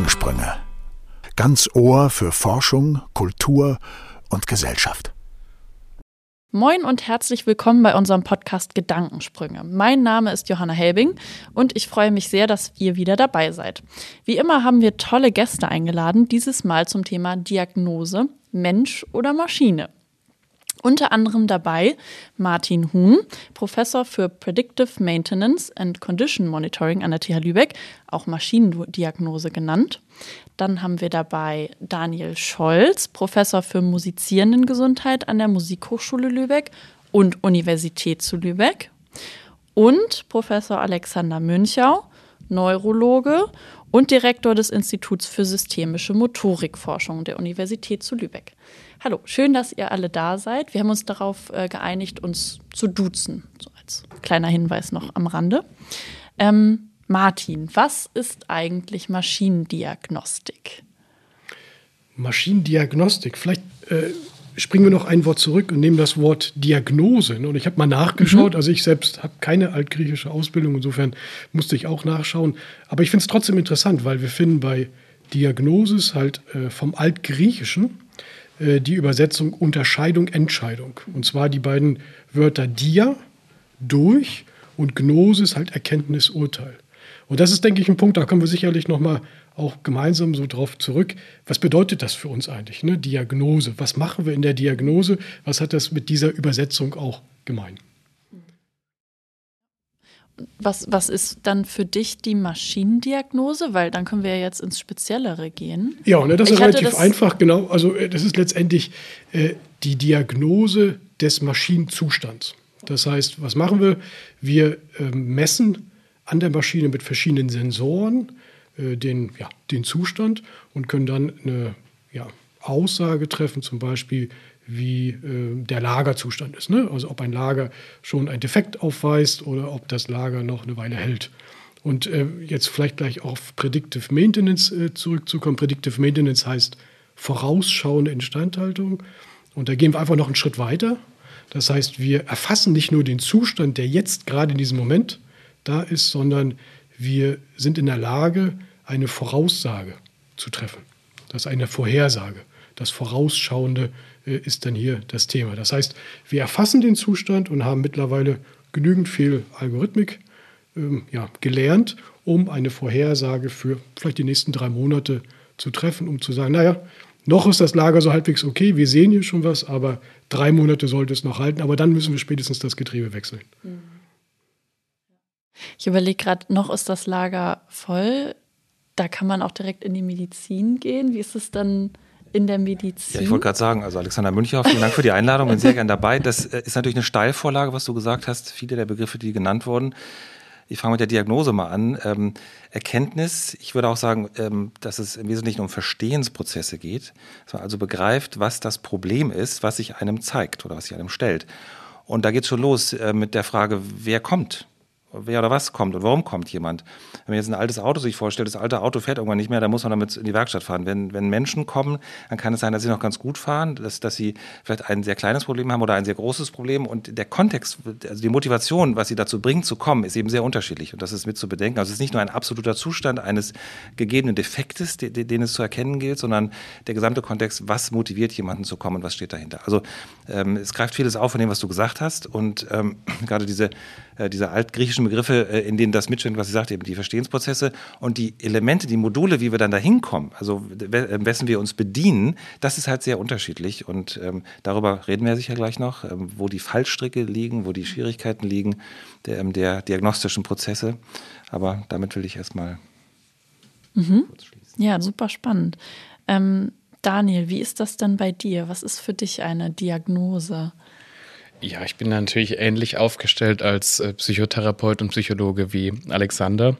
Gedankensprünge. Ganz Ohr für Forschung, Kultur und Gesellschaft. Moin und herzlich willkommen bei unserem Podcast Gedankensprünge. Mein Name ist Johanna Helbing und ich freue mich sehr, dass ihr wieder dabei seid. Wie immer haben wir tolle Gäste eingeladen, dieses Mal zum Thema Diagnose Mensch oder Maschine. Unter anderem dabei Martin Huhn, Professor für Predictive Maintenance and Condition Monitoring an der TH Lübeck, auch Maschinendiagnose genannt. Dann haben wir dabei Daniel Scholz, Professor für Musizierendengesundheit an der Musikhochschule Lübeck und Universität zu Lübeck. Und Professor Alexander Münchau, Neurologe und Direktor des Instituts für systemische Motorikforschung der Universität zu Lübeck. Hallo, schön, dass ihr alle da seid. Wir haben uns darauf äh, geeinigt, uns zu duzen, so als kleiner Hinweis noch am Rande. Ähm, Martin, was ist eigentlich Maschinendiagnostik? Maschinendiagnostik, vielleicht äh, springen wir noch ein Wort zurück und nehmen das Wort Diagnose. Und ich habe mal nachgeschaut, mhm. also ich selbst habe keine altgriechische Ausbildung, insofern musste ich auch nachschauen. Aber ich finde es trotzdem interessant, weil wir finden bei Diagnosis halt äh, vom Altgriechischen die Übersetzung Unterscheidung, Entscheidung. Und zwar die beiden Wörter Dia, durch und Gnosis halt Erkenntnis, Urteil. Und das ist, denke ich, ein Punkt, da kommen wir sicherlich nochmal auch gemeinsam so drauf zurück. Was bedeutet das für uns eigentlich, ne? Diagnose? Was machen wir in der Diagnose? Was hat das mit dieser Übersetzung auch gemein? Was, was ist dann für dich die Maschinendiagnose? Weil dann können wir ja jetzt ins Speziellere gehen. Ja, ne, das ist relativ einfach, genau. Also äh, das ist letztendlich äh, die Diagnose des Maschinenzustands. Das heißt, was machen wir? Wir äh, messen an der Maschine mit verschiedenen Sensoren äh, den, ja, den Zustand und können dann eine ja, Aussage treffen, zum Beispiel wie äh, der Lagerzustand ist. Ne? Also ob ein Lager schon ein Defekt aufweist oder ob das Lager noch eine Weile hält. Und äh, jetzt vielleicht gleich auf Predictive Maintenance äh, zurückzukommen. Predictive Maintenance heißt vorausschauende Instandhaltung. Und da gehen wir einfach noch einen Schritt weiter. Das heißt, wir erfassen nicht nur den Zustand, der jetzt gerade in diesem Moment da ist, sondern wir sind in der Lage, eine Voraussage zu treffen. Das ist eine Vorhersage. Das Vorausschauende äh, ist dann hier das Thema. Das heißt, wir erfassen den Zustand und haben mittlerweile genügend viel Algorithmik ähm, ja, gelernt, um eine Vorhersage für vielleicht die nächsten drei Monate zu treffen, um zu sagen, naja, noch ist das Lager so halbwegs okay, wir sehen hier schon was, aber drei Monate sollte es noch halten, aber dann müssen wir spätestens das Getriebe wechseln. Mhm. Ich überlege gerade, noch ist das Lager voll. Da kann man auch direkt in die Medizin gehen. Wie ist es dann in der Medizin? Ja, ich wollte gerade sagen, also Alexander Müncher, vielen Dank für die Einladung, bin sehr gern dabei. Das äh, ist natürlich eine Steilvorlage, was du gesagt hast. Viele der Begriffe, die genannt wurden. Ich fange mit der Diagnose mal an. Ähm, Erkenntnis, ich würde auch sagen, ähm, dass es im Wesentlichen um Verstehensprozesse geht. Dass man also begreift, was das Problem ist, was sich einem zeigt oder was sich einem stellt. Und da geht es schon los äh, mit der Frage, wer kommt? Wer oder was kommt und warum kommt jemand. Wenn man jetzt ein altes Auto sich vorstellt, das alte Auto fährt irgendwann nicht mehr, dann muss man damit in die Werkstatt fahren. Wenn, wenn Menschen kommen, dann kann es sein, dass sie noch ganz gut fahren, dass, dass sie vielleicht ein sehr kleines Problem haben oder ein sehr großes Problem und der Kontext, also die Motivation, was sie dazu bringt zu kommen, ist eben sehr unterschiedlich und das ist mit zu bedenken. Also es ist nicht nur ein absoluter Zustand eines gegebenen Defektes, den, den es zu erkennen gilt, sondern der gesamte Kontext, was motiviert jemanden zu kommen, was steht dahinter. Also ähm, es greift vieles auf von dem, was du gesagt hast und ähm, gerade diese äh, diese altgriechischen Begriffe, äh, in denen das mitschwingt, was ich sagte, eben die Verstehensprozesse und die Elemente, die Module, wie wir dann da hinkommen, also wessen wir uns bedienen, das ist halt sehr unterschiedlich und ähm, darüber reden wir sicher gleich noch, ähm, wo die Fallstricke liegen, wo die Schwierigkeiten liegen der, ähm, der diagnostischen Prozesse. Aber damit will ich erstmal mhm. kurz schließen. Ja, super spannend. Ähm, Daniel, wie ist das denn bei dir? Was ist für dich eine Diagnose? Ja, ich bin natürlich ähnlich aufgestellt als äh, Psychotherapeut und Psychologe wie Alexander.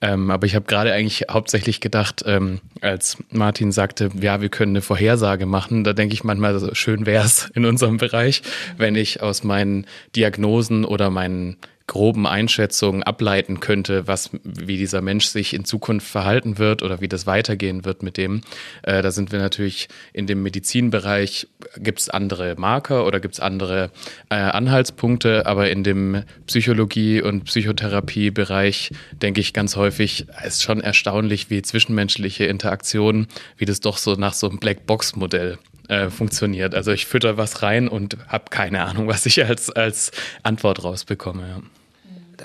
Ähm, aber ich habe gerade eigentlich hauptsächlich gedacht, ähm, als Martin sagte, ja, wir können eine Vorhersage machen, da denke ich manchmal, so schön wäre es in unserem Bereich, wenn ich aus meinen Diagnosen oder meinen groben Einschätzungen ableiten könnte, was, wie dieser Mensch sich in Zukunft verhalten wird oder wie das weitergehen wird mit dem. Äh, da sind wir natürlich in dem Medizinbereich, gibt es andere Marker oder gibt es andere äh, Anhaltspunkte, aber in dem Psychologie- und Psychotherapiebereich denke ich ganz häufig, ist schon erstaunlich, wie zwischenmenschliche Interaktionen, wie das doch so nach so einem Blackbox-Modell äh, funktioniert. Also ich fütter was rein und habe keine Ahnung, was ich als, als Antwort rausbekomme. Ja.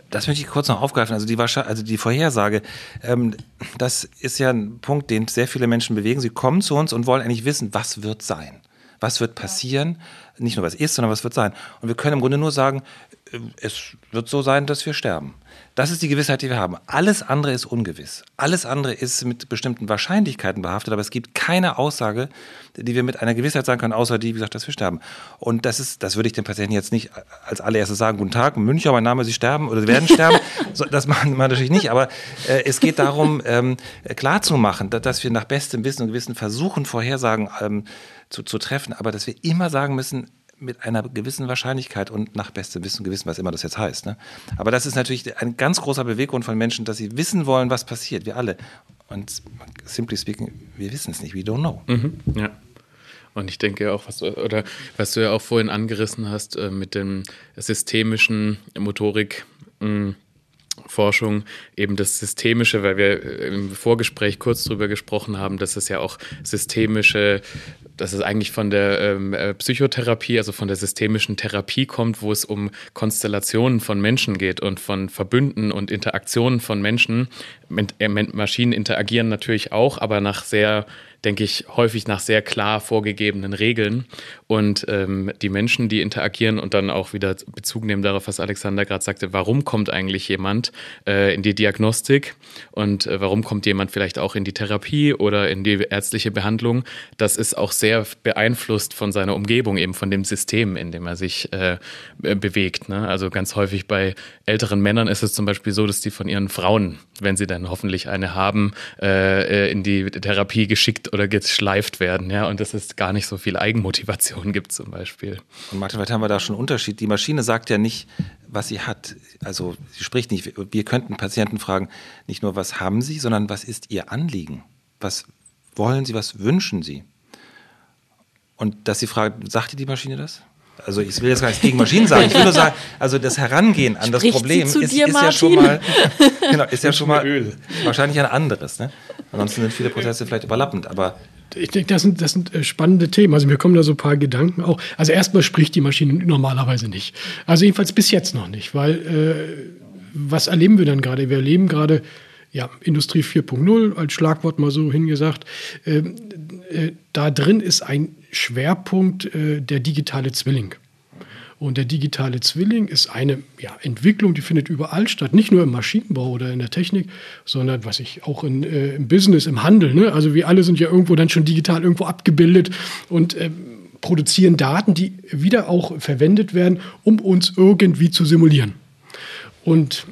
Das möchte ich kurz noch aufgreifen. Also die, also die Vorhersage, ähm, das ist ja ein Punkt, den sehr viele Menschen bewegen. Sie kommen zu uns und wollen eigentlich wissen, was wird sein. Was wird passieren? Nicht nur was ist, sondern was wird sein. Und wir können im Grunde nur sagen, äh, es wird so sein, dass wir sterben. Das ist die Gewissheit, die wir haben. Alles andere ist ungewiss. Alles andere ist mit bestimmten Wahrscheinlichkeiten behaftet, aber es gibt keine Aussage, die wir mit einer Gewissheit sagen können, außer die, wie gesagt, dass wir sterben. Und das ist, das würde ich den Patienten jetzt nicht als allererstes sagen, guten Tag, München, mein Name, Sie sterben oder Sie werden sterben. das machen wir natürlich nicht, aber äh, es geht darum, ähm, klarzumachen, dass wir nach bestem Wissen und Gewissen versuchen, Vorhersagen ähm, zu, zu treffen, aber dass wir immer sagen müssen, mit einer gewissen Wahrscheinlichkeit und nach bestem Wissen Gewissen, was immer das jetzt heißt. Ne? Aber das ist natürlich ein ganz großer Beweggrund von Menschen, dass sie wissen wollen, was passiert. Wir alle. Und simply speaking, wir wissen es nicht. We don't know. Mhm, ja. Und ich denke auch, was, oder was du ja auch vorhin angerissen hast äh, mit dem systemischen Motorik. Mh, mm, Forschung eben das Systemische, weil wir im Vorgespräch kurz darüber gesprochen haben, dass es ja auch systemische, dass es eigentlich von der ähm, äh, Psychotherapie, also von der systemischen Therapie kommt, wo es um Konstellationen von Menschen geht und von Verbünden und Interaktionen von Menschen. Äh, Maschinen interagieren natürlich auch, aber nach sehr denke ich, häufig nach sehr klar vorgegebenen Regeln. Und ähm, die Menschen, die interagieren und dann auch wieder Bezug nehmen darauf, was Alexander gerade sagte, warum kommt eigentlich jemand äh, in die Diagnostik und äh, warum kommt jemand vielleicht auch in die Therapie oder in die ärztliche Behandlung, das ist auch sehr beeinflusst von seiner Umgebung, eben von dem System, in dem er sich äh, bewegt. Ne? Also ganz häufig bei älteren Männern ist es zum Beispiel so, dass die von ihren Frauen, wenn sie dann hoffentlich eine haben, äh, äh, in die Therapie geschickt oder geschleift werden, ja, und dass es gar nicht so viel Eigenmotivation gibt zum Beispiel. Und Martin, vielleicht haben wir da schon einen Unterschied. Die Maschine sagt ja nicht, was sie hat. Also sie spricht nicht, wir könnten Patienten fragen, nicht nur, was haben sie, sondern was ist ihr Anliegen? Was wollen sie, was wünschen sie? Und dass sie fragt, sagt dir die Maschine das? Also ich will jetzt gar nichts gegen Maschinen sagen, ich will nur sagen, also das Herangehen an Spricht das Problem ist, dir, ist ja schon mal, genau, ist ja schon mal Öl. wahrscheinlich ein anderes. Ne? Ansonsten sind viele Prozesse vielleicht überlappend, aber ich denke, das sind, das sind äh, spannende Themen. Also mir kommen da so ein paar Gedanken auch. Also erstmal spricht die Maschine normalerweise nicht. Also jedenfalls bis jetzt noch nicht, weil äh, was erleben wir dann gerade? Wir erleben gerade ja, Industrie 4.0 als Schlagwort mal so hingesagt. Äh, äh, da drin ist ein Schwerpunkt äh, der digitale Zwilling. Und der digitale Zwilling ist eine ja, Entwicklung, die findet überall statt, nicht nur im Maschinenbau oder in der Technik, sondern was ich auch in, äh, im Business, im Handel. Ne? Also wir alle sind ja irgendwo dann schon digital irgendwo abgebildet und äh, produzieren Daten, die wieder auch verwendet werden, um uns irgendwie zu simulieren. Und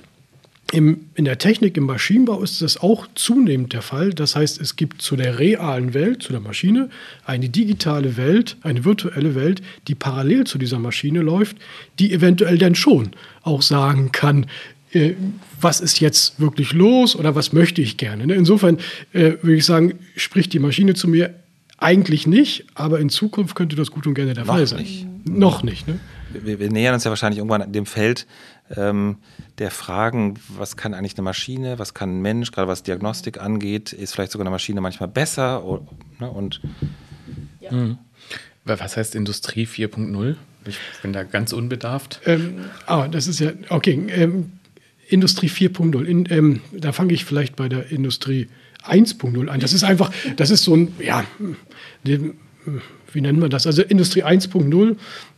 im, in der Technik, im Maschinenbau ist das auch zunehmend der Fall. Das heißt, es gibt zu der realen Welt, zu der Maschine, eine digitale Welt, eine virtuelle Welt, die parallel zu dieser Maschine läuft, die eventuell dann schon auch sagen kann, äh, was ist jetzt wirklich los oder was möchte ich gerne. Ne? Insofern äh, würde ich sagen, spricht die Maschine zu mir eigentlich nicht, aber in Zukunft könnte das gut und gerne der Noch Fall sein. Nicht. Noch nicht. Ne? Wir, wir, nähern uns ja wahrscheinlich irgendwann an dem Feld, ähm, der Fragen, was kann eigentlich eine Maschine, was kann ein Mensch, gerade was Diagnostik angeht, ist vielleicht sogar eine Maschine manchmal besser oder, ne, und ja. mhm. Was heißt Industrie 4.0? Ich bin da ganz unbedarft. Ähm, ah, das ist ja, okay, ähm, Industrie 4.0, in, ähm, da fange ich vielleicht bei der Industrie 1.0 an. Das ist einfach, das ist so ein, ja, wie nennt man das? Also Industrie 1.0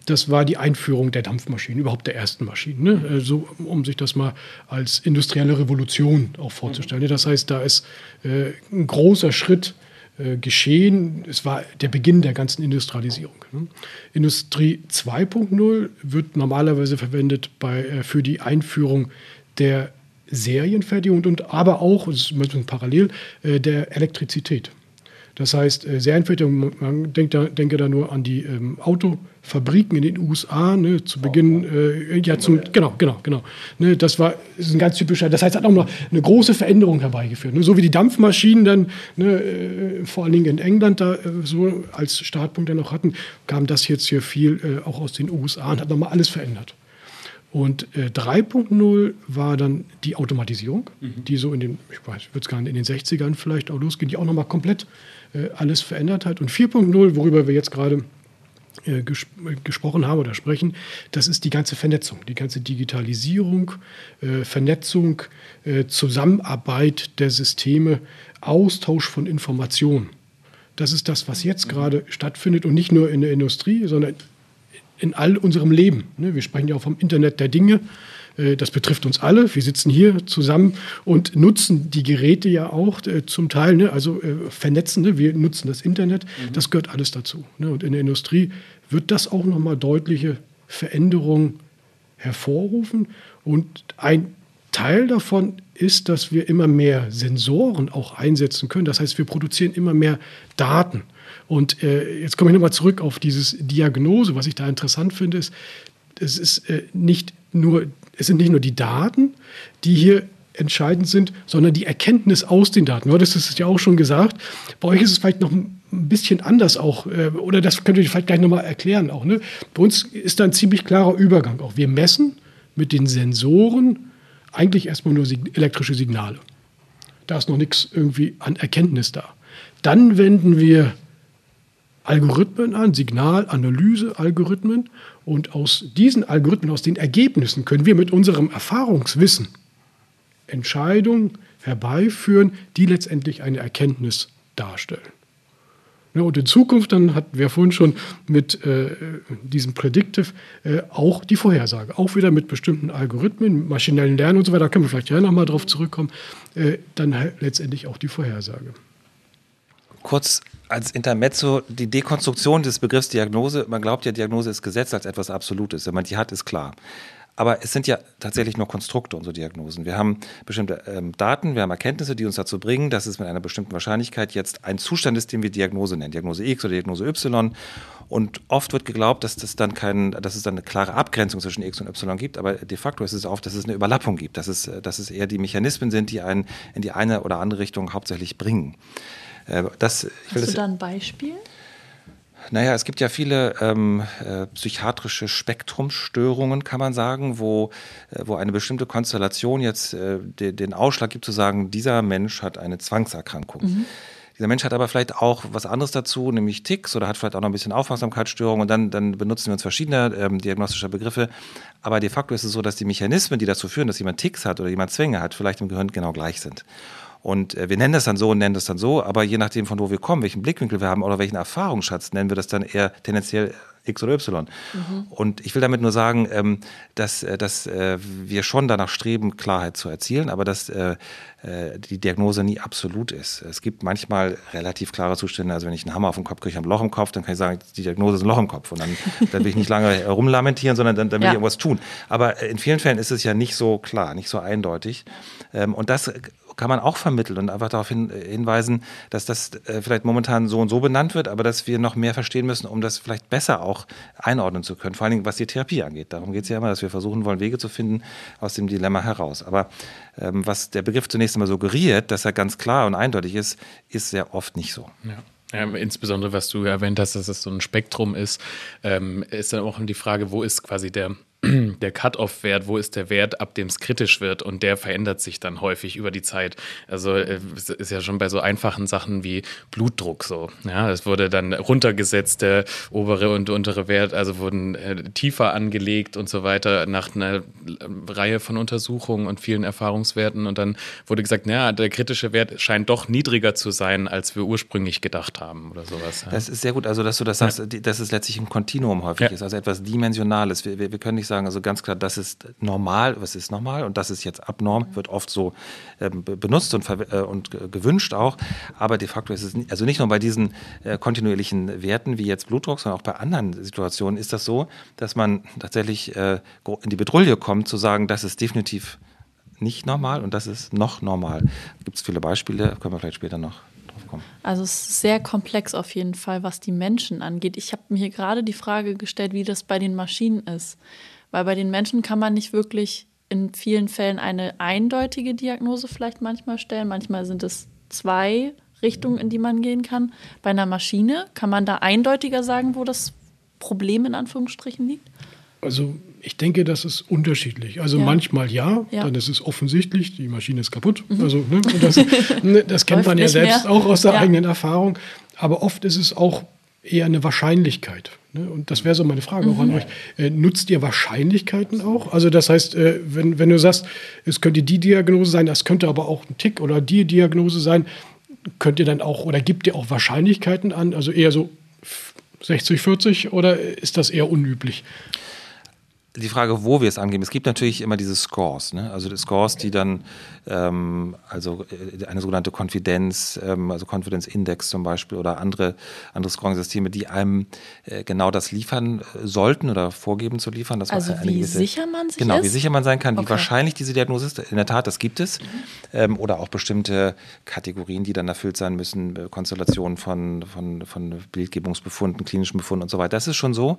das war die Einführung der Dampfmaschinen, überhaupt der ersten Maschinen. Ne? So, also, um sich das mal als industrielle Revolution auch vorzustellen. Das heißt, da ist äh, ein großer Schritt äh, geschehen. Es war der Beginn der ganzen Industrialisierung. Ne? Industrie 2.0 wird normalerweise verwendet bei, äh, für die Einführung der Serienfertigung und aber auch, das ist ein parallel, äh, der Elektrizität. Das heißt, äh, Serienfertigung, man denkt da, denke da nur an die ähm, Autofabriken in den USA, ne, zu Beginn, äh, ja, zum, genau, genau, genau. Ne, das war ist ein ganz typischer, das heißt, hat auch noch eine große Veränderung herbeigeführt. Ne, so wie die Dampfmaschinen dann, ne, äh, vor allen Dingen in England da äh, so als Startpunkt dann noch hatten, kam das jetzt hier viel äh, auch aus den USA und hat nochmal alles verändert. Und äh, 3.0 war dann die Automatisierung, mhm. die so in den, ich weiß, ich würde es gar nicht in den 60ern vielleicht auch losgehen, die auch nochmal komplett alles verändert hat. Und 4.0, worüber wir jetzt gerade äh, ges gesprochen haben oder sprechen, das ist die ganze Vernetzung, die ganze Digitalisierung, äh, Vernetzung, äh, Zusammenarbeit der Systeme, Austausch von Informationen. Das ist das, was jetzt gerade stattfindet und nicht nur in der Industrie, sondern in all unserem Leben. Ne? Wir sprechen ja auch vom Internet der Dinge. Äh, das betrifft uns alle. Wir sitzen hier zusammen und nutzen die Geräte ja auch äh, zum Teil, ne? also äh, vernetzen. Ne? Wir nutzen das Internet. Mhm. Das gehört alles dazu. Ne? Und in der Industrie wird das auch nochmal deutliche Veränderungen hervorrufen. Und ein Teil davon ist, dass wir immer mehr Sensoren auch einsetzen können. Das heißt, wir produzieren immer mehr Daten. Und äh, jetzt komme ich nochmal zurück auf dieses Diagnose. Was ich da interessant finde, ist, es ist äh, nicht nur, es sind nicht nur die Daten, die hier entscheidend sind, sondern die Erkenntnis aus den Daten. Du hattest es ja auch schon gesagt. Bei euch ist es vielleicht noch ein bisschen anders auch, äh, oder das könnt ihr vielleicht gleich nochmal erklären auch. Ne? Bei uns ist da ein ziemlich klarer Übergang auch. Wir messen mit den Sensoren eigentlich erstmal nur elektrische Signale. Da ist noch nichts irgendwie an Erkenntnis da. Dann wenden wir Algorithmen an, Signalanalyse-Algorithmen. Und aus diesen Algorithmen, aus den Ergebnissen können wir mit unserem Erfahrungswissen Entscheidungen herbeiführen, die letztendlich eine Erkenntnis darstellen. Ja, und in Zukunft, dann hatten wir vorhin schon mit äh, diesem Predictive äh, auch die Vorhersage, auch wieder mit bestimmten Algorithmen, maschinellen Lernen und so weiter, da können wir vielleicht ja nochmal drauf zurückkommen, äh, dann letztendlich auch die Vorhersage. Kurz als Intermezzo die Dekonstruktion des Begriffs Diagnose. Man glaubt ja, Diagnose ist Gesetz als etwas Absolutes. Wenn man die hat, ist klar. Aber es sind ja tatsächlich nur Konstrukte, unsere Diagnosen. Wir haben bestimmte ähm, Daten, wir haben Erkenntnisse, die uns dazu bringen, dass es mit einer bestimmten Wahrscheinlichkeit jetzt ein Zustand ist, den wir Diagnose nennen, Diagnose X oder Diagnose Y. Und oft wird geglaubt, dass, das dann kein, dass es dann eine klare Abgrenzung zwischen X und Y gibt, aber de facto ist es oft, dass es eine Überlappung gibt, dass es, dass es eher die Mechanismen sind, die einen in die eine oder andere Richtung hauptsächlich bringen. Äh, das, Hast du da ein Beispiel? Naja, es gibt ja viele ähm, äh, psychiatrische Spektrumstörungen, kann man sagen, wo, äh, wo eine bestimmte Konstellation jetzt äh, de, den Ausschlag gibt zu sagen, dieser Mensch hat eine Zwangserkrankung. Mhm. Dieser Mensch hat aber vielleicht auch was anderes dazu, nämlich Ticks oder hat vielleicht auch noch ein bisschen Aufmerksamkeitsstörung und dann, dann benutzen wir uns verschiedene ähm, diagnostische Begriffe. Aber de facto ist es so, dass die Mechanismen, die dazu führen, dass jemand Ticks hat oder jemand Zwänge hat, vielleicht im Gehirn genau gleich sind. Und äh, wir nennen das dann so und nennen das dann so, aber je nachdem, von wo wir kommen, welchen Blickwinkel wir haben oder welchen Erfahrungsschatz, nennen wir das dann eher tendenziell X oder Y. Mhm. Und ich will damit nur sagen, ähm, dass, äh, dass äh, wir schon danach streben, Klarheit zu erzielen, aber dass die Diagnose nie absolut ist. Es gibt manchmal relativ klare Zustände. Also wenn ich einen Hammer auf den Kopf kriege, ich habe ein Loch im Kopf, dann kann ich sagen, die Diagnose ist ein Loch im Kopf. Und dann, dann will ich nicht lange rumlamentieren, sondern dann, dann will ja. ich irgendwas tun. Aber in vielen Fällen ist es ja nicht so klar, nicht so eindeutig. Ähm, und das kann man auch vermitteln und einfach darauf hin, äh, hinweisen, dass das äh, vielleicht momentan so und so benannt wird, aber dass wir noch mehr verstehen müssen, um das vielleicht besser auch einordnen zu können. Vor allen Dingen, was die Therapie angeht. Darum geht es ja immer, dass wir versuchen wollen, Wege zu finden aus dem Dilemma heraus. Aber ähm, was der Begriff zunächst einmal suggeriert, dass er ganz klar und eindeutig ist, ist sehr oft nicht so. Ja. Ja, insbesondere, was du erwähnt hast, dass es so ein Spektrum ist, ähm, ist dann auch die Frage, wo ist quasi der der Cut-off-Wert, wo ist der Wert, ab dem es kritisch wird und der verändert sich dann häufig über die Zeit. Also äh, es ist ja schon bei so einfachen Sachen wie Blutdruck so. Ja, es wurde dann runtergesetzt, der obere und untere Wert, also wurden äh, tiefer angelegt und so weiter nach einer Reihe von Untersuchungen und vielen Erfahrungswerten und dann wurde gesagt, naja, der kritische Wert scheint doch niedriger zu sein, als wir ursprünglich gedacht haben oder sowas. Ja. Das ist sehr gut, also dass du das sagst, ja. dass es letztlich ein Kontinuum häufig ja. ist, also etwas Dimensionales. Wir, wir, wir können nicht sagen, also ganz klar, das ist normal, was ist normal und das ist jetzt abnorm, wird oft so äh, benutzt und, äh, und gewünscht auch. Aber de facto ist es, also nicht nur bei diesen äh, kontinuierlichen Werten wie jetzt Blutdruck, sondern auch bei anderen Situationen ist das so, dass man tatsächlich äh, in die Bedrulle kommt, zu sagen, das ist definitiv nicht normal und das ist noch normal. Gibt es viele Beispiele, können wir vielleicht später noch drauf kommen. Also es ist sehr komplex auf jeden Fall, was die Menschen angeht. Ich habe mir hier gerade die Frage gestellt, wie das bei den Maschinen ist. Weil bei den Menschen kann man nicht wirklich in vielen Fällen eine eindeutige Diagnose vielleicht manchmal stellen. Manchmal sind es zwei Richtungen, in die man gehen kann. Bei einer Maschine kann man da eindeutiger sagen, wo das Problem in Anführungsstrichen liegt? Also ich denke, das ist unterschiedlich. Also Ja. manchmal ja, Ja. dann ist es offensichtlich, die Maschine ist kaputt. Also ne, das, ne, das kennt man ja selbst mehr. auch aus der Ja. eigenen Erfahrung. Aber oft ist es auch eher eine Wahrscheinlichkeit. Ne? Und das wäre so meine Frage auch an euch. Äh, nutzt ihr Wahrscheinlichkeiten auch? Also das heißt, äh, wenn, wenn du sagst, es könnte die Diagnose sein, das könnte aber auch ein Tick oder die Diagnose sein, könnt ihr dann auch oder gibt ihr auch Wahrscheinlichkeiten an? Also eher so 60, 40 oder ist das eher unüblich? Die Frage, wo wir es angeben. Es gibt natürlich immer diese Scores, ne? also die Scores, die dann, ähm, also äh, eine sogenannte Konfidenz, ähm, also Confidence Index zum Beispiel oder andere, andere Scoring-Systeme, die einem äh, genau das liefern äh, sollten oder vorgeben zu liefern. Dass man Also eine wie gewisse- sicher man sich Genau, ist? wie sicher man sein kann, wie Okay. wahrscheinlich diese Diagnose ist. In der Tat, das gibt es. Ähm, oder auch bestimmte Kategorien, die dann erfüllt sein müssen, äh, Konstellationen von, von, von Bildgebungsbefunden, klinischen Befunden und so weiter. Das ist schon so.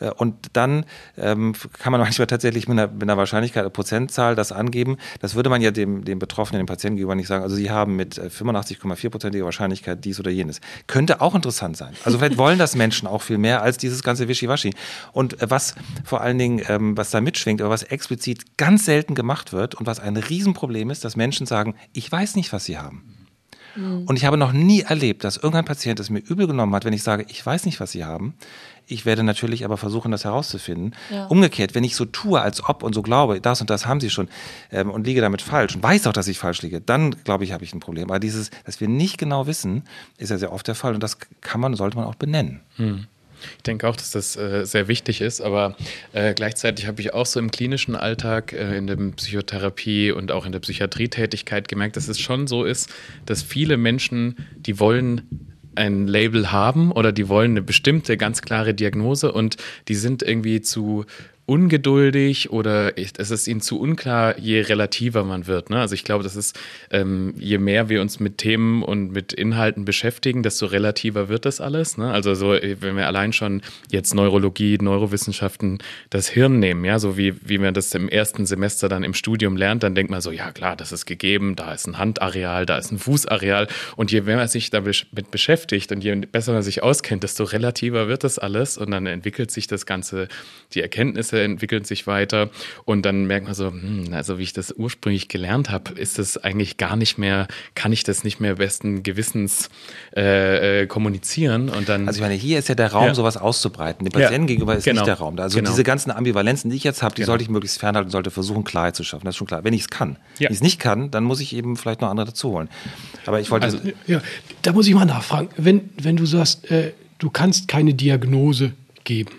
Äh, Und dann ähm, kann man manchmal tatsächlich mit einer, mit einer Wahrscheinlichkeit, einer Prozentzahl das angeben. Das würde man ja dem, dem Betroffenen, dem Patienten gegenüber nicht sagen. Also Sie haben mit äh, 85,4%iger Wahrscheinlichkeit dies oder jenes. Könnte auch interessant sein. Also vielleicht wollen das Menschen auch viel mehr als dieses ganze Wischiwaschi. Und äh, was vor allen Dingen, ähm, was da mitschwingt, aber was explizit ganz selten gemacht wird und was ein Riesenproblem ist, dass Menschen sagen, ich weiß nicht, was sie haben. Und ich habe noch nie erlebt, dass irgendein Patient es mir übel genommen hat, wenn ich sage, ich weiß nicht, was Sie haben. Ich werde natürlich aber versuchen, das herauszufinden. Ja. Umgekehrt, wenn ich so tue, als ob und so glaube, das und das haben Sie schon ähm, und liege damit falsch und weiß auch, dass ich falsch liege, dann glaube ich, habe ich ein Problem. Aber dieses, dass wir nicht genau wissen, ist ja sehr oft der Fall und das kann man, sollte man auch benennen. Ich denke auch, dass das äh, sehr wichtig ist, aber äh, gleichzeitig habe ich auch so im klinischen Alltag, äh, in der Psychotherapie und auch in der Psychiatrietätigkeit gemerkt, dass es schon so ist, dass viele Menschen, die wollen ein Label haben oder die wollen eine bestimmte, ganz klare Diagnose und die sind irgendwie zu ungeduldig oder es ist ihnen zu unklar, je relativer man wird. Ne? Also ich glaube, das ist, ähm, je mehr wir uns mit Themen und mit Inhalten beschäftigen, desto relativer wird das alles. Ne? Also so, äh, wenn wir allein schon jetzt Neurologie, Neurowissenschaften, das Hirn nehmen, ja, so wie, wie man das im ersten Semester dann im Studium lernt, dann denkt man so, ja klar, das ist gegeben, da ist ein Handareal, da ist ein Fußareal und je mehr man sich damit beschäftigt und je besser man sich auskennt, desto relativer wird das alles und dann entwickelt sich das Ganze, die Erkenntnisse entwickeln sich weiter und dann merkt man so, hm, also wie ich das ursprünglich gelernt habe, ist das eigentlich gar nicht mehr, kann ich das nicht mehr besten Gewissens äh, äh, kommunizieren und dann Also ich meine, hier ist ja der Raum, Ja. sowas auszubreiten. Dem Ja, Patienten gegenüber ist genau. nicht der Raum. Also Genau. diese ganzen Ambivalenzen, die ich jetzt habe, die Genau. sollte ich möglichst fernhalten, sollte versuchen, Klarheit zu schaffen. Das ist schon klar. Wenn ich es kann. Ja. Wenn ich es nicht kann, dann muss ich eben vielleicht noch andere dazu holen. Aber ich wollte... Also, ja, da muss ich mal nachfragen. Wenn, wenn du sagst, äh, du kannst keine Diagnose geben,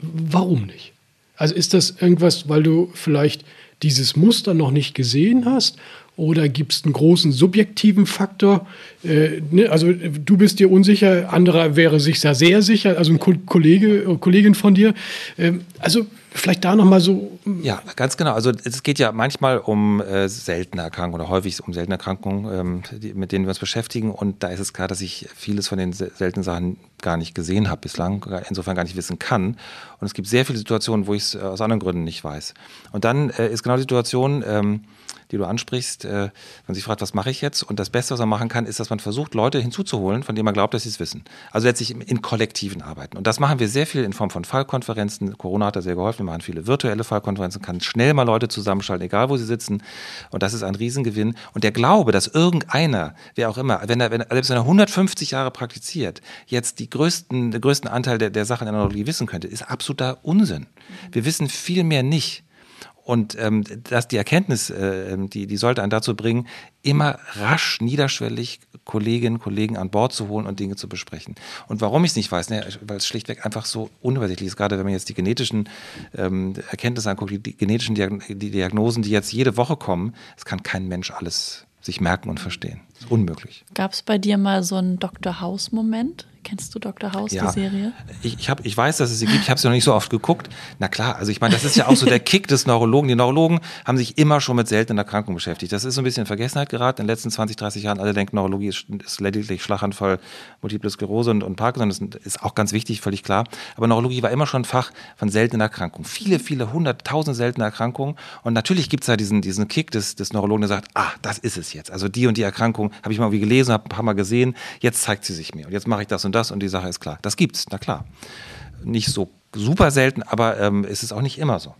warum nicht? Also ist das irgendwas, weil du vielleicht dieses Muster noch nicht gesehen hast? Oder gibt es einen großen subjektiven Faktor? Äh, ne? Also du bist dir unsicher, anderer wäre sich da sehr sicher, also ein Ko Kollege, Kollegin von dir. Ähm, also vielleicht da nochmal so Ja, ganz genau. Also es geht ja manchmal um äh, seltene Erkrankungen oder häufig um seltene Erkrankungen, ähm, die, mit denen wir uns beschäftigen. Und da ist es klar, dass ich vieles von den se- seltenen Sachen gar nicht gesehen habe bislang, insofern gar nicht wissen kann. Und es gibt sehr viele Situationen, wo ich es äh, aus anderen Gründen nicht weiß. Und dann äh, ist genau die Situation, ähm, die du ansprichst, äh, man sich fragt, was mache ich jetzt? Und das Beste, was man machen kann, ist, dass man versucht, Leute hinzuzuholen, von denen man glaubt, dass sie es wissen. Also letztlich in kollektiven Arbeiten. Und das machen wir sehr viel in Form von Fallkonferenzen. Corona hat da sehr geholfen. Machen viele virtuelle Fallkonferenzen, kann schnell mal Leute zusammenschalten, egal wo sie sitzen. Und das ist ein Riesengewinn. Und der Glaube, dass irgendeiner, wer auch immer, wenn er, wenn selbst wenn er 150 Jahre praktiziert, jetzt die größten, den größten Anteil der, der Sachen in der Neurologie wissen könnte, ist absoluter Unsinn. Wir wissen viel mehr nicht. Und ähm, dass die Erkenntnis, äh, die, die sollte einen dazu bringen, immer rasch, niederschwellig Kolleginnen, Kollegen an Bord zu holen und Dinge zu besprechen. Und warum ich es nicht weiß, ne, weil es schlichtweg einfach so unübersichtlich ist, gerade wenn man jetzt die genetischen ähm, Erkenntnisse anguckt, die, die genetischen Diag die Diagnosen, die jetzt jede Woche kommen, es kann kein Mensch alles sich merken und verstehen. Unmöglich. Gab es bei dir mal so einen Dr. House-Moment? Kennst du Dr. House, Ja. die Serie? Ich, ich, hab, ich weiß, dass es sie gibt, ich habe sie noch nicht so oft geguckt. Na klar, also ich meine, das ist ja auch so der Kick des Neurologen. Die Neurologen haben sich immer schon mit seltenen Erkrankungen beschäftigt. Das ist so ein bisschen in Vergessenheit geraten in den letzten 20, 30 Jahren. Alle denken, Neurologie ist, ist lediglich Schlaganfall, Multiple Sklerose und, und Parkinson. Das ist auch ganz wichtig, völlig klar. Aber Neurologie war immer schon ein Fach von seltenen Erkrankungen. Viele, viele hunderttausend seltene Erkrankungen. Und natürlich gibt es da diesen, diesen Kick des, des Neurologen, der sagt, ah, das ist es jetzt. Also die und die Erkrankung habe ich mal irgendwie gelesen, habe ein paar Mal gesehen. Jetzt zeigt sie sich mir. Und jetzt mache ich das und das und die Sache ist klar. Das gibt's, na klar. Nicht so super selten, aber ähm, es ist auch nicht immer so.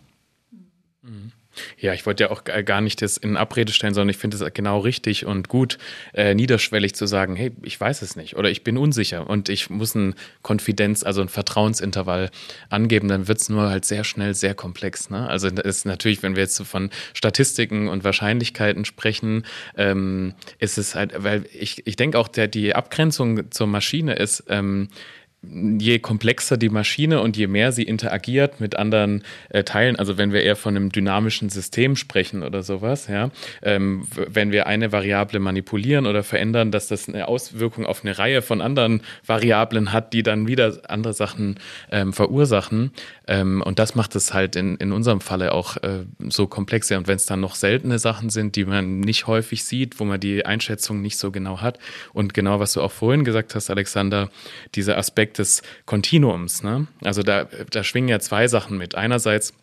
Ja, ich wollte ja auch gar nicht das in Abrede stellen, sondern ich finde es genau richtig und gut, äh, niederschwellig zu sagen, hey, ich weiß es nicht oder ich bin unsicher und ich muss ein Konfidenz, also ein Vertrauensintervall angeben, dann wird es nur halt sehr schnell sehr komplex. Ne? Also das ist natürlich, wenn wir jetzt von Statistiken und Wahrscheinlichkeiten sprechen, ähm, ist es halt, weil ich, ich denke auch, der, die Abgrenzung zur Maschine ist, ähm, je komplexer die Maschine und je mehr sie interagiert mit anderen äh, Teilen, also wenn wir eher von einem dynamischen System sprechen oder sowas, ja, ähm, wenn wir eine Variable manipulieren oder verändern, dass das eine Auswirkung auf eine Reihe von anderen Variablen hat, die dann wieder andere Sachen ähm, verursachen. Ähm, und das macht es halt in, in unserem Falle auch äh, so komplex. Ja, Und wenn es dann noch seltene Sachen sind, die man nicht häufig sieht, wo man die Einschätzung nicht so genau hat. Und genau, was du auch vorhin gesagt hast, Alexander, dieser Aspekt des Kontinuums. Ne? Also da, da schwingen ja zwei Sachen mit. Einerseits,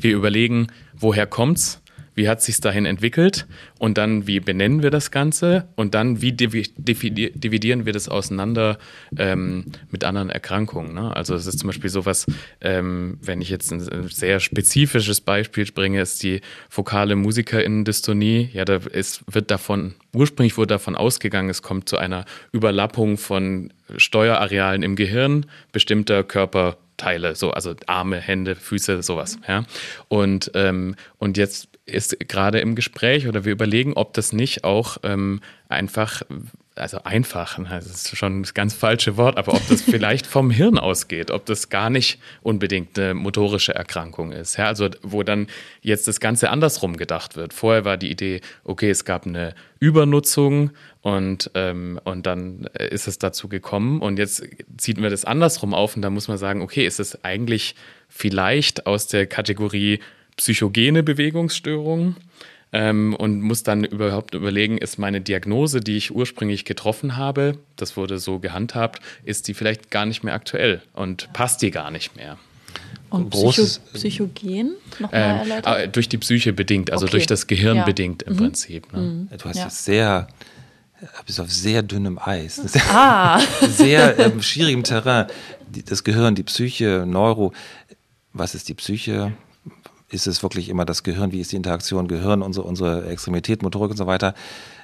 wir überlegen, woher kommt's? Wie hat sich dahin entwickelt? Und dann, wie benennen wir das Ganze? Und dann, wie divi- divi- dividieren wir das auseinander ähm, mit anderen Erkrankungen? Ne? Also es ist zum Beispiel sowas, ähm, wenn ich jetzt ein sehr spezifisches Beispiel bringe, ist die fokale Musikerinnendystonie. Ja, da ist, wird davon, ursprünglich wurde davon ausgegangen, es kommt zu einer Überlappung von Steuerarealen im Gehirn bestimmter Körperteile, so also Arme, Hände, Füße, sowas. Ja. Und, ähm, und jetzt ist gerade im Gespräch oder wir überlegen, ob das nicht auch ähm, einfach, also einfach, na, das ist schon das ganz falsche Wort, aber ob das vielleicht vom Hirn ausgeht, ob das gar nicht unbedingt eine motorische Erkrankung ist. Ja, also wo dann jetzt das Ganze andersrum gedacht wird. Vorher war die Idee, okay, es gab eine Übernutzung und, ähm, und dann äh, ist es dazu gekommen und jetzt zieht wir das andersrum auf und da muss man sagen, okay, ist es eigentlich vielleicht aus der Kategorie psychogene Bewegungsstörung ähm, und muss dann überhaupt überlegen, ist meine Diagnose, die ich ursprünglich getroffen habe, das wurde so gehandhabt, ist die vielleicht gar nicht mehr aktuell und passt die gar nicht mehr. Und Psycho Großes- Psychogen? Nochmal Ähm, erläutert? äh, durch die Psyche bedingt, also Okay. durch das Gehirn Ja. Mhm. bedingt im Prinzip. Ne? Du hast Ja. jetzt sehr, bist auf sehr dünnem Eis. Das ah, sehr ähm, schwierigem Terrain. Die, das Gehirn, die Psyche, Neuro. Was ist die Psyche? Ist es wirklich immer das Gehirn? Wie ist die Interaktion Gehirn, unsere, unsere Extremität, Motorik und so weiter?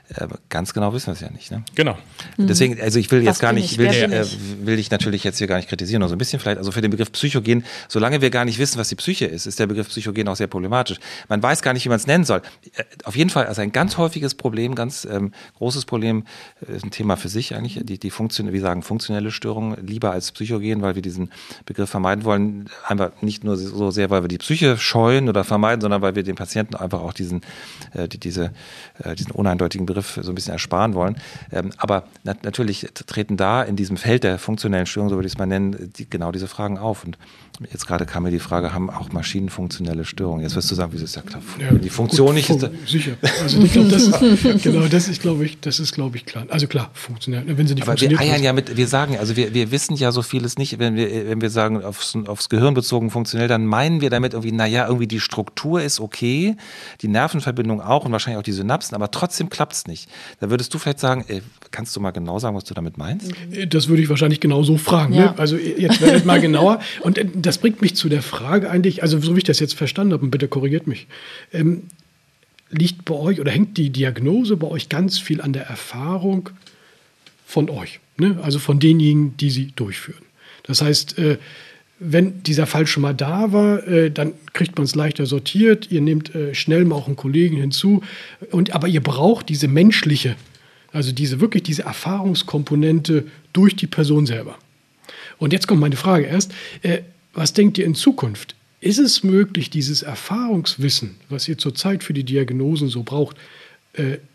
Äh, ganz genau wissen wir es ja nicht. Ne? Genau. Deswegen, also ich will Was jetzt gar bin nicht, ich? will, bin äh, will ich natürlich jetzt hier gar nicht kritisieren, nur so ein bisschen vielleicht. Also für den Begriff Psychogen, solange wir gar nicht wissen, was die Psyche ist, ist der Begriff Psychogen auch sehr problematisch. Man weiß gar nicht, wie man es nennen soll. Äh, Auf jeden Fall, also ein ganz häufiges Problem, ganz ähm, großes Problem, äh, ist ein Thema für sich eigentlich, die, die Funktion, wir sagen funktionelle Störungen lieber als Psychogen, weil wir diesen Begriff vermeiden wollen. Einfach nicht nur so sehr, weil wir die Psyche scheuen oder vermeiden, sondern weil wir den Patienten einfach auch diesen, äh, die, diese, äh, diesen uneindeutigen Begriff so ein bisschen ersparen wollen. Ähm, aber nat natürlich treten da in diesem Feld der funktionellen Störung, so würde ich es mal nennen, die, genau diese Fragen auf. Und jetzt gerade kam mir die Frage, haben auch Maschinen funktionelle Störungen? Jetzt wirst du sagen, wieso ist ja klar, die Funktion gut, nicht ist. fun- sicher. Also ich glaube, das ist, genau, das ist, glaube ich, das ist, glaube ich, klar. Also klar, funktioniert. Wenn sie nicht Aber wir eiern ja mit, wir sagen, also wir, wir wissen ja so vieles nicht, wenn wir, wenn wir sagen, aufs, aufs Gehirn bezogen funktionell, dann meinen wir damit irgendwie, naja, irgendwie die Struktur ist okay, die Nervenverbindung auch und wahrscheinlich auch die Synapsen, aber trotzdem klappt es nicht. Da würdest du vielleicht sagen, ey, kannst du mal genau sagen, was du damit meinst? Das würde ich wahrscheinlich genau so fragen. Ja. Ne? Also jetzt werdet mal genauer. Und äh, das bringt mich zu der Frage eigentlich, also so wie ich das jetzt verstanden habe, und bitte korrigiert mich, ähm, liegt bei euch oder hängt die Diagnose bei euch ganz viel an der Erfahrung von euch, ne? also von denjenigen, die sie durchführen. Das heißt, äh, wenn dieser Fall schon mal da war, äh, dann kriegt man es leichter sortiert. Ihr nehmt äh, schnell mal auch einen Kollegen hinzu. Und, aber ihr braucht diese menschliche, also diese wirklich diese Erfahrungskomponente durch die Person selber. Und jetzt kommt meine Frage erst. Äh, was denkt ihr in Zukunft? Ist es möglich, dieses Erfahrungswissen, was ihr zurzeit für die Diagnosen so braucht,